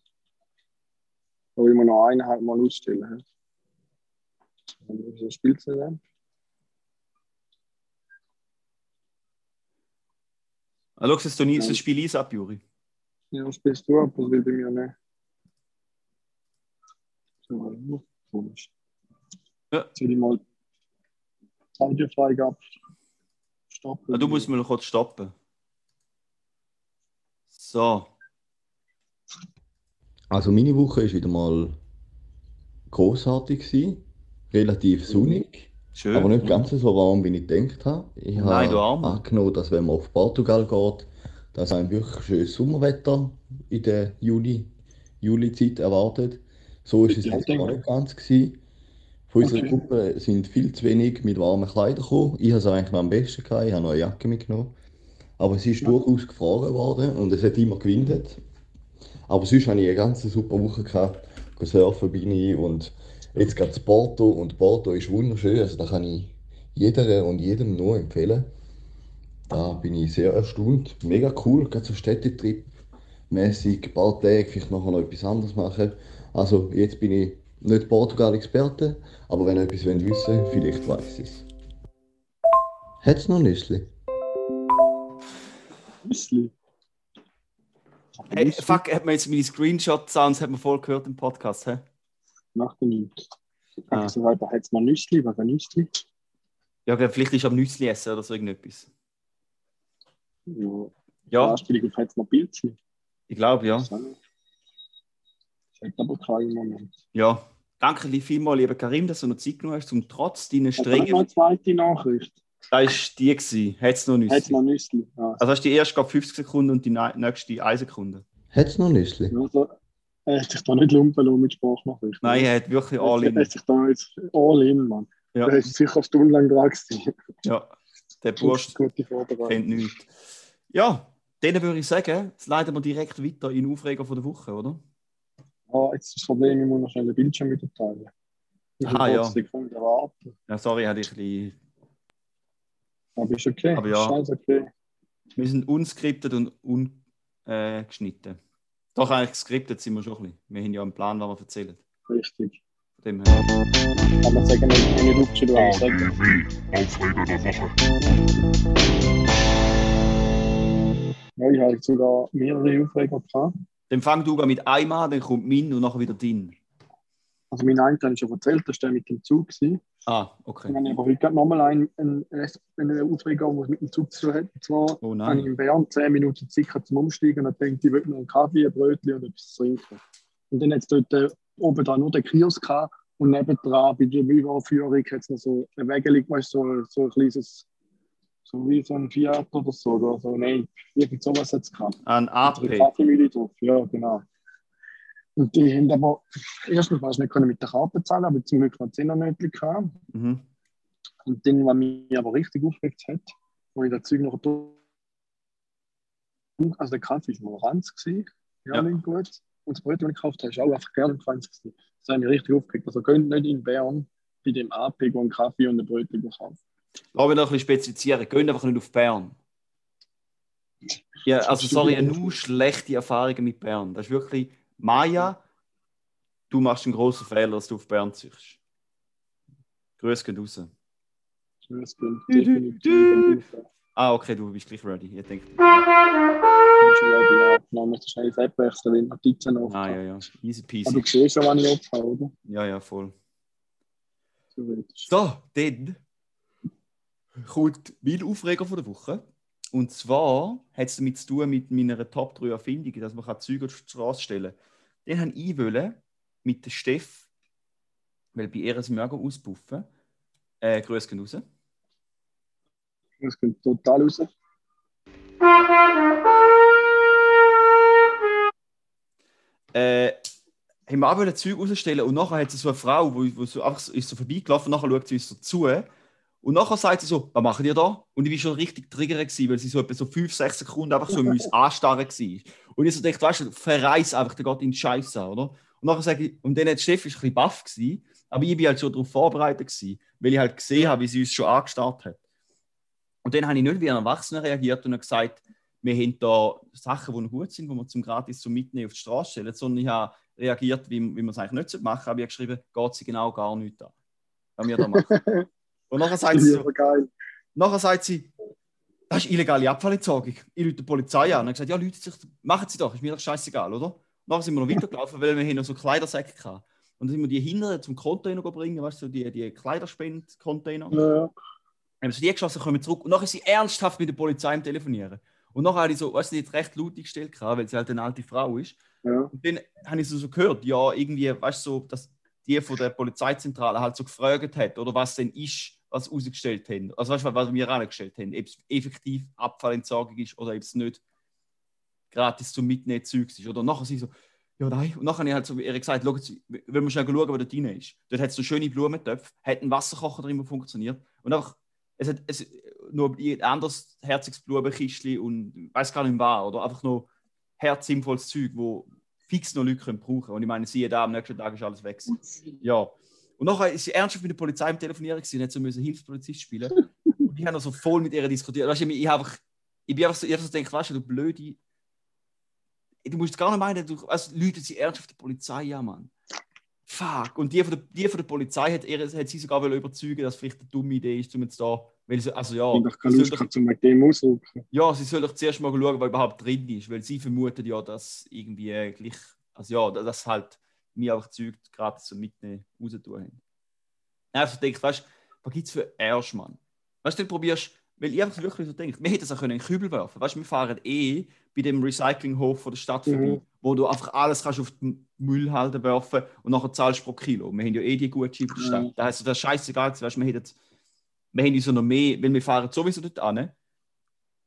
Da will man noch eine halt mal ausstellen. Wieso spielt sie denn? Ah, schau, das, nie, das Spiel eins ab, Juri. Ja, spielst du ab, das will bei mir nicht. So, komisch. Ja. Soll ich mal Audiofreigabe stoppen? Ah, du musst mal kurz stoppen. So. Also meine Woche war wieder mal großartig gewesen, relativ sonnig, Schön. aber nicht ganz so warm, wie ich gedacht habe. Ich Nein, du habe angenommen, dass wenn man auf Portugal geht, dass ein wirklich schönes Sommerwetter in der Juli, Julizeit erwartet. So ist es jetzt gar nicht ganz gewesen. Von unserer Okay. Gruppe sind viel zu wenig mit warmen Kleidern gekommen. Ich habe es eigentlich am besten gehabt, ich habe noch eine Jacke mitgenommen. Aber es ist durchaus gefroren worden und es hat immer gewindet. Aber sonst hatte ich eine ganz super Woche. Gehabt. Surfen bin ich und jetzt geht es Porto und Porto ist wunderschön. Also da kann ich jeder und jedem nur empfehlen. Da bin ich sehr erstaunt. Mega cool, gerade so Städtetrip mäßig, ein paar Tage, vielleicht nachher noch etwas anderes machen. Also jetzt bin ich nicht Portugal-Experte, aber wenn ihr etwas wissen wollt, vielleicht weiß ich es. Hat es noch Nüssli? Müsli. Hey, fuck, hat man jetzt meine Screenshot-Sounds hat man voll gehört im Podcast, hä? Macht er nichts. Ah. So weiter. Hat es noch Nüssli? Was ein Nüssli? Ja, vielleicht ist am Nüssli essen oder so irgendetwas. Ja. Ja, Anspielung auf hat es noch Pilzli? ich glaube, ja. Das hat aber keinen Moment. Ja. Danke vielmals, lieber Karim, dass du noch Zeit genommen hast, um trotz deiner Hat er noch strengen. eine zweite Nachricht? Da war die, gewesen. hat es noch Hat es Nüssli. noch Nüssli? Ah, Also hast du die erste gerade 50 Sekunden und die nächste 1 Sekunde. Hat es noch Nüssli? Also, er hat sich da nicht lumpen lassen mit Sprachnachrichten. Nein, er hat wirklich all Er in. hat sich da jetzt all in, Mann. Ja, Er ist sicher stundenlang dran gewesen. ja. Der Das Bursch kennt nichts. Ja, dann würde ich sagen, jetzt leiten wir direkt weiter in den Aufreger von der Woche, oder? Ah, jetzt ist das Problem, ich muss noch schnell den Bildschirm wieder teilen. Ich Ah, ja. kurz Sekunden warten. Ja, sorry, hatte ich ein bisschen... Aber ist okay. Aber ja. Alles okay. Wir sind unskriptet und ungeschnitten. Doch, eigentlich geskriptet sind wir schon ein bisschen. Wir haben ja einen Plan, was wir erzählen. Richtig. Von dem her. Kann man sagen, wenn ich auch sagen. ADW, Aufreger der Woche. Ja, ich habe sogar mehrere Aufreger gehabt. Dann fang du mit einem an, dann kommt mein und nachher wieder dein. Also mein einen habe ich schon erzählt, das war mit dem Zug. Gewesen. Ah, okay. Dann habe ich aber heute nochmal einen, einen, einen Aufreger, der mit dem Zug zu hat. Und zwar Oh habe ich nein. in Bern 10 Minuten Zeit zum Umsteigen und dann denke ich, ich will noch einen Kaffee, ein Brötchen und etwas trinken. Und dann hat es dort äh, oben da nur den Kiosk gehabt und nebendran bei der Büroführung hat es noch so ein Wägeli, weißt so, so ein kleines, so wie so ein Fiat oder so, oder so, nein, irgend sowas hat es gehabt. Ein Mit AP. Kaffeemühle drauf, ja, genau. Und die haben aber, erstens mal nicht können mit der Karte zahlen, aber zum Glück noch 10 Minuten gehabt. Mhm. Und dann, was mich aber richtig aufgeregt hat, wo ich das Zeug noch durch- also der Kaffee war mal ranz gewesen, ja, Ja. gut. Und das Brötchen, das ich gekauft habe, ist auch einfach gerne ranz gewesen. Das hat mich richtig aufgeregt. Also könnt nicht in Bern bei dem AP einen Kaffee und ein Brötchen kaufen. Lass mich noch ein bisschen spezifizieren. Geht einfach nicht auf Bern. Ja, also sorry, nur schlechte Erfahrungen mit Bern. Das ist wirklich, Maya, du machst einen großen Fehler, dass du auf Bern ziehst. Grüß gehen raus. Das geht. Ah, okay, du bist gleich ready. Ich denke, Ich bin schon ready, ja. Ich schnell das App wechseln, weil Notizen auf. ah, ja, ja, easy Aber peasy. du siehst schon, wann ich aufhabe, oder? Ja, ja, voll. So, dann kommt mein Aufreger von der Woche. Und zwar hat es damit zu tun mit meiner Top 3 Erfindungen, dass man Züge auf die Straße stellen kann. Den habe ich wollen mit der Steff, weil bei ihr sind wir auch auspuffen. Äh, Grüß gehen raus. Das geht total raus. Äh, haben wir auch Zeug rausstellen und nachher hat sie so eine Frau, wo, wo so einfach ist so vorbeigelaufen, nachher schaut sie uns so zu und nachher sagt sie so, was machen ihr da? Und ich war schon richtig triggert, weil sie so etwa so 5, 6 Sekunden einfach so uns anstarren war. Und ich so dachte, weißt du, verreiß einfach, der geht in die Scheiße oder? Und nachher sage ich, und dann hat Steffi ein bisschen baff gewesen, aber ich war halt schon darauf vorbereitet gewesen, weil ich halt gesehen habe, wie sie uns schon angestarrt hat. Und dann habe ich nicht wie ein Erwachsener reagiert und gesagt, wir haben da Sachen, die noch gut sind, die wir zum gratis zum Mitnehmen auf die Straße stellen, sondern ich habe reagiert, wie, wie man es eigentlich nicht machen sollte, aber ich habe geschrieben, geht sie genau gar nicht an, was wir da machen. und nachher sagt sie nachher sagt sie, das ist illegale Abfallentsorgung. Ich rufe die Polizei an. Und ich gesagt, ja, Leute, machen Sie doch, ist mir doch scheißegal, oder? Nachher sind wir noch weitergelaufen, weil wir hier noch so Kleidersäcke hatten. Und dann sind wir die hinten zum Container bringen, weißt du, die, die Kleiderspend-Container. Ja, haben sie die geschossen, kommen zurück. Und nachher ist sie ernsthaft mit der Polizei am Telefonieren. Und nachher habe ich so, weißt du, jetzt recht laut gestellt, weil sie halt eine alte Frau ist. ja. Und dann habe ich so, so gehört, ja, irgendwie, weißt du, so, dass die von der Polizeizentrale halt so gefragt hat, oder was denn ist, was rausgestellt haben. Also, weißt du, was wir angestellt haben, ob es effektiv Abfallentsorgung ist oder ob es nicht gratis zum Mitnehmen Zeugs ist. Oder nachher sie so, ja, nein. Und nachher habe ich halt so ihr gesagt, schauen Sie, wenn wir schnell schauen, was da drin ist. Dort hat es so schöne Blumentöpfe, hat ein Wasserkocher drin, der funktioniert. Und einfach, es hat es, nur ein anderes herziges Blumenkistchen und ich weiß gar nicht was, oder einfach nur herzsinnvolles Zeug, wo fix noch Leute können brauchen Und ich meine, siehe da, am nächsten Tag ist alles weg. Ja. Und nachher ist sie ernsthaft mit der Polizei am Telefonieren gewesen, hat so müssen Hilfspolizist spielen. Und ich habe noch so voll mit ihr diskutiert. Weißt du, ich, habe einfach, ich bin einfach so, ich habe so gedacht, weißt du, du blöde. Du musst gar nicht meinen, du, also, Leute sind ernsthaft die Polizei an, Mann. Fuck. Und die von der, die von der Polizei hat, ihr, hat sie sogar überzeugen, dass es vielleicht eine dumme Idee ist, um jetzt da. Weil sie, also ja, Ich keine sie Lust doch, dem ausrücken. ja, sie soll doch zuerst mal schauen, was überhaupt drin ist, weil sie vermuten ja, dass irgendwie gleich, also ja, dass halt mir einfach Zeug gratis zum Mitnehmen raus tun haben. Einfach denkt, weißt du, was gibt es für Arsch, Mann? Weißt du, dann probierst, weil ich einfach wirklich so denke, wir hätten es auch können in den Kübel werfen Weißt du, wir fahren eh bei dem Recyclinghof von der Stadt Mhm. vorbei, wo du einfach alles kannst auf den Müllhalde werfen und nachher zahlst du pro Kilo. Wir haben ja eh die Gutscheine von der Stadt. Mhm. Da heißt das ist scheißegal, weißt du, wir hätten wir haben uns ja noch mehr, weil wir fahren sowieso dort an.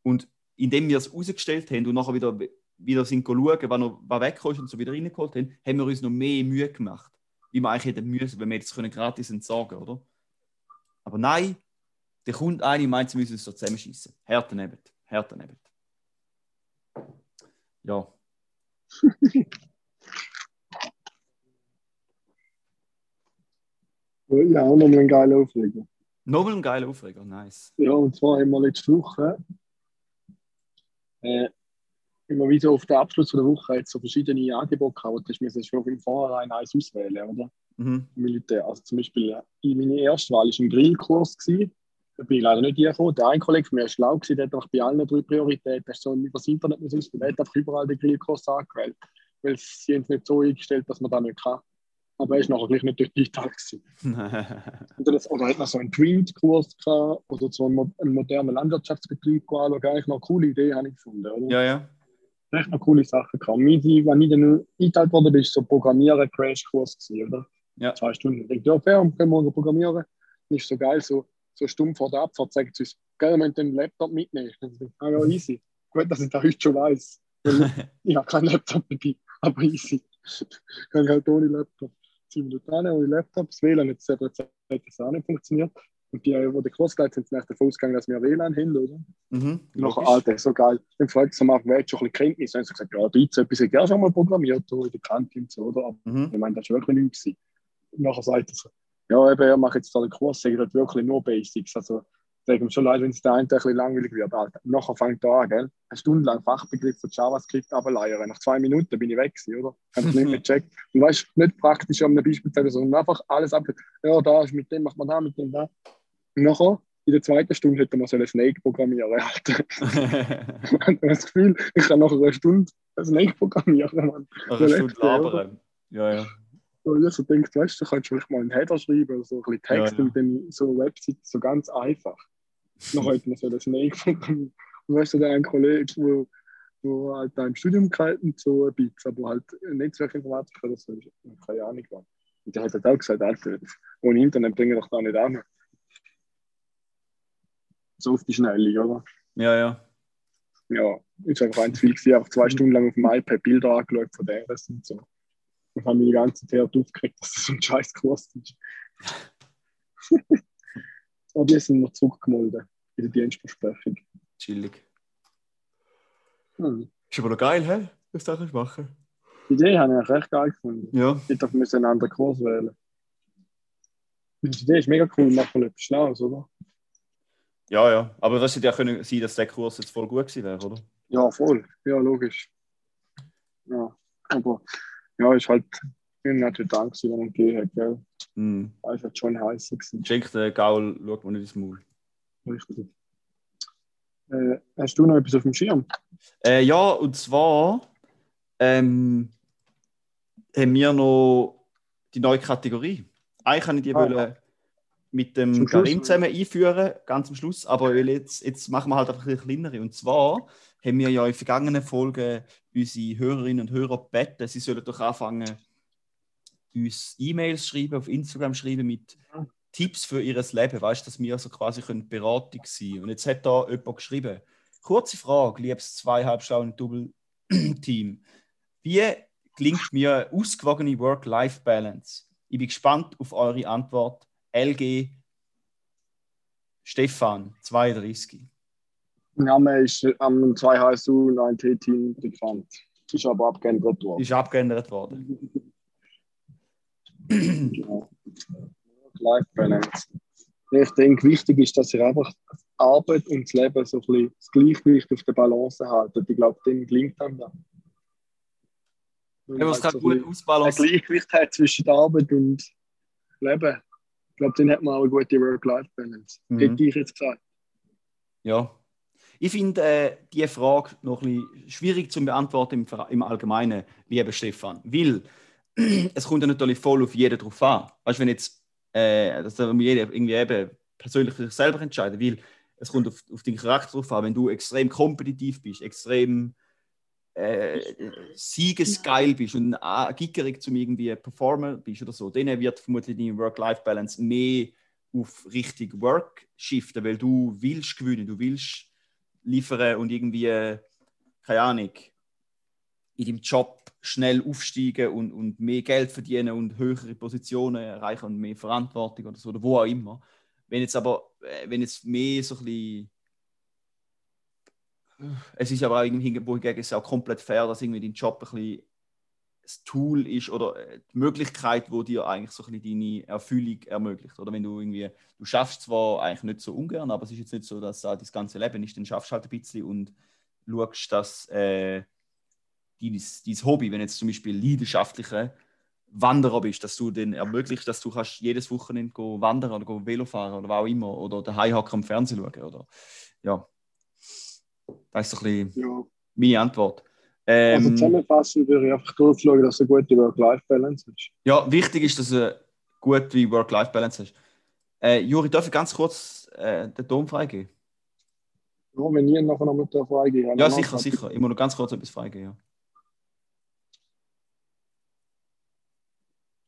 Und indem wir es rausgestellt haben und nachher wieder, wieder sind schauen, noch, was weggekommen ist und so wieder reingeholt haben, haben wir uns noch mehr Mühe gemacht. Wie wir eigentlich hätten müssen, wenn wir jetzt können gratis entsorgen oder? Aber nein, der kommt eine meint, sie müssen uns so zusammenschießen. Härte neben. Härte neben. Ja. Ja, auch nochmal einen geilen Aufreger. Nochmal ein geiler Aufreger, nice. Ja, und zwar haben wir letzte Woche äh, immer wieder auf den Abschluss der Woche jetzt so verschiedene Angebote gehabt. Du musst schon im Vorhinein eins auswählen, oder? Mhm. Militär. Also zum Beispiel, äh, meine erste Wahl war ein Grillkurs. Gewesen. Da bin ich leider nicht hingekommen. Der eine Kollege von mir war schlau, gewesen, der hat einfach bei allen drei Prioritäten, der ist so über das Internet muss auswählen, der hat einfach überall den Grillkurs angewählt. Weil sie haben es nicht so eingestellt, dass man das nicht kann. Aber er ist nachher gleich nicht durch die gewesen. Oder, das, oder hat noch so einen Dreamed-Kurs gehabt, oder so einen, mo- einen modernen Landwirtschaftsbetrieb anschauen. Eigentlich noch eine coole Idee, habe ich gefunden. Oder? ja, ja. Echt noch coole Sachen gehabt. Meine, die, wenn ich dann eingeteilt wurde, war so Programmieren-Crash-Kurs, gewesen, oder? Ja. Zwei Stunden. Ich denke, ja, fair, können wir programmieren. Ist so geil, so, so stumm vor der Abfahrt sagen sie uns, gell, wir müssen den Laptop mitnehmen. Dann denke ah ja, easy. Gut, dass ich das heute schon weiß. Ich habe keinen Laptop dabei, aber easy. Ich kann halt ohne Laptop. Dort hin, ohne Laptop. Das WLAN hat gesagt, dass das auch nicht funktioniert. Und die, die den Kurs geleitet sind nach davon ausgegangen, dass wir WLAN haben, oder? Mhm. Logisch. Alter, so geil. Dann fragt sie am Anfang, wer hat schon ein bisschen Kenntnis? Dann haben sie gesagt, ja, ein bisschen etwas, ich habe schon mal programmiert, in der Kante und so, oder? Aber Mhm. ich meine, das war wirklich nichts. Und nachher sagt er so, ja, eben, er macht jetzt da den Kurs, sagt halt wirklich nur Basics. Also, denke mir schon leid, wenn es der eine ein bisschen langweilig wird. Alter. Nachher fängt er an, gell? Eine Stunde lang Fachbegriff von JavaScript ableiern. Nach zwei Minuten bin ich weg, gewesen, oder? Hab ich nicht mehr gecheckt. Und weißt nicht praktisch an einem Beispiel zeigen, sondern einfach alles ab. Ja, da ist mit dem, macht man da, mit dem da. Nachher, in der zweiten Stunde hätte man so einen Snake programmieren. Alter. ich habe das Gefühl, ich kann nachher eine Stunde einen Snake programmieren. Mann. Eine Stunde labern. Ja, ja. So, ich so denkt, weißt du, du kannst vielleicht mal einen Header schreiben oder so ein bisschen Text Ja, ja. und dann so eine Website so ganz einfach. Noch heute man so das Snake programmieren. Und weißt du, der ein Kollege, wo, wo halt da im Studium gehalten, so ein bisschen, aber halt Netzwerkinformatik oder so, ist keine Ahnung was. Und der hat halt auch gesagt, Alter, ohne Internet bringen wir doch da nicht an. So auf die Schnelle, oder? Ja, ja. Ja, ist einfach ein zu viel gewesen. Einfach zwei Stunden lang auf dem iPad Bilder angeschaut von der und so. Und habe mich die ganze Zeit aufgeregt, dass das so ein scheiß Kurs ist. Aber die sind noch zurückgemolden in der Dienstbesprechung. Chillig. Hm. Ist aber noch geil, hä? Was du kannst machen. Die Idee habe ich eigentlich recht geil gefunden. Ja. Ich darf müssen einen anderen Kurs wählen. Die Idee ist mega cool, macht mal etwas Schlaues, oder? Ja, ja. Aber das hätte ja können sein, dass der Kurs jetzt voll gut gewesen wäre, oder? Ja, voll. Ja, logisch. Ja, aber ja, ist halt, ich bin natürlich dankbar, wenn gegeben hat, gell? Mhm. Ist halt schon heiß gewesen. Schenkt der Gaul, schaut mal nicht ins Maul. Richtig. Äh, hast du noch etwas auf dem Schirm? Äh, ja, und zwar ähm, haben wir noch die neue Kategorie. Eigentlich kann ich die Ah. wollen mit dem Karim zusammen einführen, ganz am Schluss, aber jetzt, jetzt machen wir halt einfach ein bisschen kleinere. Und zwar haben wir ja in vergangenen Folgen unsere Hörerinnen und Hörer gebeten, sie sollen doch anfangen, uns E-Mails schreiben, auf Instagram schreiben mit Tipps für ihr Leben, weißt du, dass wir so quasi können Beratung sein können. Und jetzt hat da jemand geschrieben, kurze Frage, liebes zweieinhalb Stunden Double-Team. Wie gelingt mir eine ausgewogene Work-Life-Balance? Ich bin gespannt auf eure Antwort. LG Stefan, 32. Mein Name ist am 2 HSU und ein T-Team bekannt. Ist aber abgeändert worden. Ist abgeändert worden. Genau. Life Balance. Ich denke, wichtig ist, dass ihr einfach Arbeit und das Leben so ein bisschen das Gleichgewicht auf der Balance haltet. Ich glaube, dem gelingt dann dann. Wenn Ja, man was halt kann so ein gut bisschen ein ausbalancieren. Gleichgewicht hat zwischen der Arbeit und Leben. Ich glaube, dann hat man auch eine gute Work-Life-Balance. Mhm. Hätte ich jetzt gesagt. Ja. Ich finde äh, die Frage noch ein bisschen schwierig zu beantworten im, im Allgemeinen, lieber Stefan. Weil es kommt ja natürlich voll auf jeden drauf an. Weißt du, wenn jetzt, äh, das soll jeder irgendwie eben persönlich für sich selber entscheiden, weil es kommt auf, auf deinen Charakter drauf an. Wenn du extrem kompetitiv bist, extrem äh, siegesgeil bist und gickerig zum irgendwie Performer bist oder so, dann wird vermutlich deine Work-Life-Balance mehr auf richtig Work shiften, weil du willst gewinnen, du willst liefern und irgendwie, keine Ahnung, in deinem Job schnell aufsteigen und, und mehr Geld verdienen und höhere Positionen erreichen und mehr Verantwortung oder so, oder wo auch immer. Wenn jetzt aber, äh, wenn jetzt mehr so ein bisschen es ist aber auch irgendwie hingegen ist auch komplett fair, dass irgendwie dein Job ein bisschen das Tool ist oder äh, die Möglichkeit, wo dir eigentlich so ein bisschen deine Erfüllung ermöglicht. Oder wenn du irgendwie, du schaffst zwar eigentlich nicht so ungern, aber es ist jetzt nicht so, dass da das ganze Leben ist, dann schaffst du halt ein bisschen und schaust, dass äh, dein, Hobby, wenn jetzt zum Beispiel leidenschaftlicher Wanderer bist, dass du den ermöglicht, dass du kannst jedes Wochenende go wandern oder go Velo fahren oder was auch immer oder daheim hocken am Fernsehen schauen oder ja. Das ist so ein bisschen Ja. meine Antwort. Also Ähm, zusammenfassend würde ich einfach darauf schauen, dass es eine gute Work-Life-Balance ist. ja, wichtig ist, dass du gut wie Work-Life-Balance hast. Äh, Juri, darf ich ganz kurz äh, den Dom freigeben? Ja, wenn ihr nachher noch mit der geht. Ja, sicher, sicher. Ich muss noch ganz kurz etwas freigeben. Ja.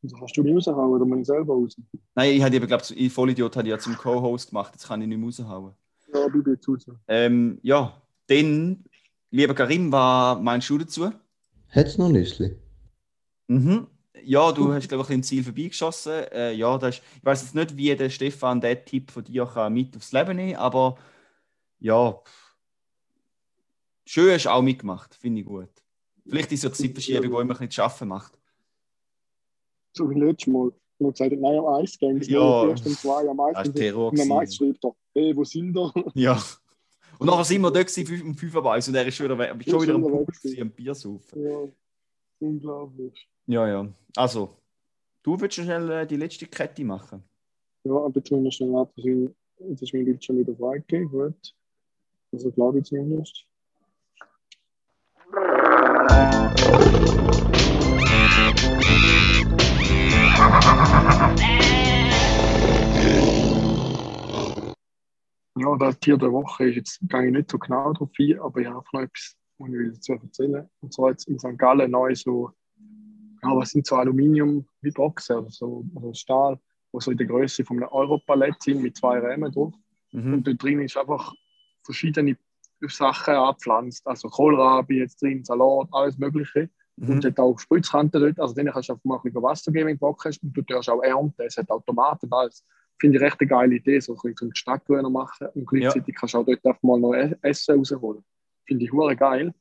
Also kannst du mich raushauen oder muss ich selber raus? Nein, ich hatte eben, glaube ich, Vollidiot ich ja zum Co-Host gemacht, jetzt kann ich nicht mehr raushauen. Ja, bitte zu. Ähm, ja, dann, lieber Karim, was meinst du dazu? Hat es noch Nüssli? Mhm. Ja, du hast, glaube ich, ein Ziel vorbeigeschossen. Äh, ja, das ist, ich weiß jetzt nicht, wie der Stefan den Tipp von dir kann mit aufs Leben nehmen aber ja, schön hast du auch mitgemacht, finde ich gut. Vielleicht ist es ja die Zeitverschiebung, die immer ein bisschen zu arbeiten macht. So wie letztes Mal. Und er gesagt hat, nein, am Eis gehen. Ja. Erst um zwei am Das Eis. Und am Eis schreibt er, hey, wo sind wir? Ja. Und nachher sind wir dort um 5 Uhr und er ist schon wieder, we- schon wieder am Pool gewesen, am Bier saufen. Ja, unglaublich. Ja, ja. Also, du willst schnell äh, die letzte Kette machen? Ja, aber jetzt müssen wir schnell ich- jetzt ist mein Bildschirm wieder freigegeben, gut. Also glaube ich zumindest. Ja, das Tier der Woche ist jetzt gehe ich nicht so genau drauf ein, aber ich habe noch etwas, was ich dazu erzählen Und zwar jetzt in St. Gallen neu so, ja, was sind so Aluminium wie Boxen oder so, oder Stahl, wo so in der Größe von einem Europalett sind mit zwei Rämen drauf. Mhm. Und dort drin ist einfach verschiedene Sachen angepflanzt. Also Kohlrabi jetzt drin, Salat, alles Mögliche. Und Mhm. es hat auch Spritzkanten dort. Also denen kannst du einfach mal ein bisschen Wasser geben, wenn du Bock hast. Und du darfst auch ernten. Es hat auch Tomaten und alles. Finde ich recht eine geile Idee, so ein bisschen Stadtgrüner machen. Und gleichzeitig kannst du auch dort mal noch E- Essen rausholen. Finde ich hure geil.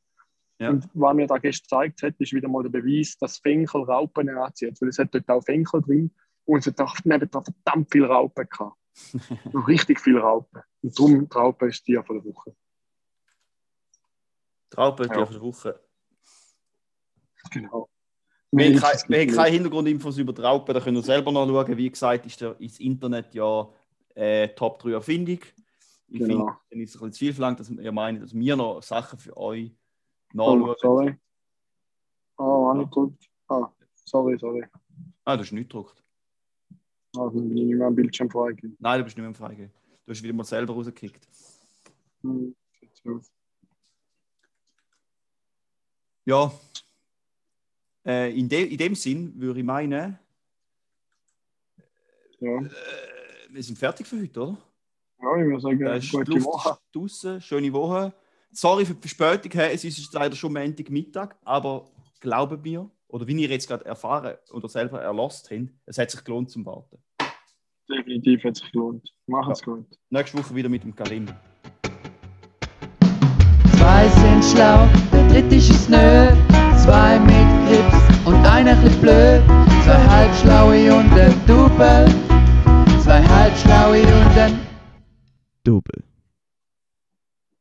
Ja. Und was mir da gestern gezeigt hat, ist wieder mal der Beweis, dass Fenchel Raupen anzieht. Weil es hat dort auch Fenchel drin. Und es hat auch nebendran verdammt viele Raupen gehabt. Richtig viele Raupen. Und darum, die Raupe ist die von der Woche. Die Ja. auf der Woche. Genau. Wir wir haben keine Hintergrundinfos über die Raupen, da könnt ihr selber nachschauen. Wie gesagt, ist ins Internet ja äh, Top 3 Erfindung. Ich Genau. finde, dann ist es ein bisschen zu viel verlangt, dass ihr meint, dass wir noch Sachen für euch Oh, nachschauen. sorry. Oh, auch nicht gut. Ah, sorry, sorry. Ah, du hast nicht gedruckt. Ah, dann bin ich nicht mehr am Bildschirm freigegeben. Nein, du bist nicht mehr im Freigeben. Du hast wieder mal selber rausgekickt. Hm. Ja. Äh, in, de, in dem Sinn würde ich meinen, Ja. äh, wir sind fertig für heute, oder? ja, ich würde sagen, die gute Luft Woche. draussen, schöne Woche. Sorry für die Verspätung, hey, es ist leider schon Montagmittag, aber glauben mir, oder wie ihr jetzt gerade erfahren oder selber erlost habt, es hat sich gelohnt zum Warten. Definitiv hat sich gelohnt. Machen's gut. Nächste Woche wieder mit dem Karim. Zwei sind schlau, der dritte ist es nö. Zwei und einer blöd. Zwei halbschlaue und ein Double. Zwei halbschlaue und ein Double.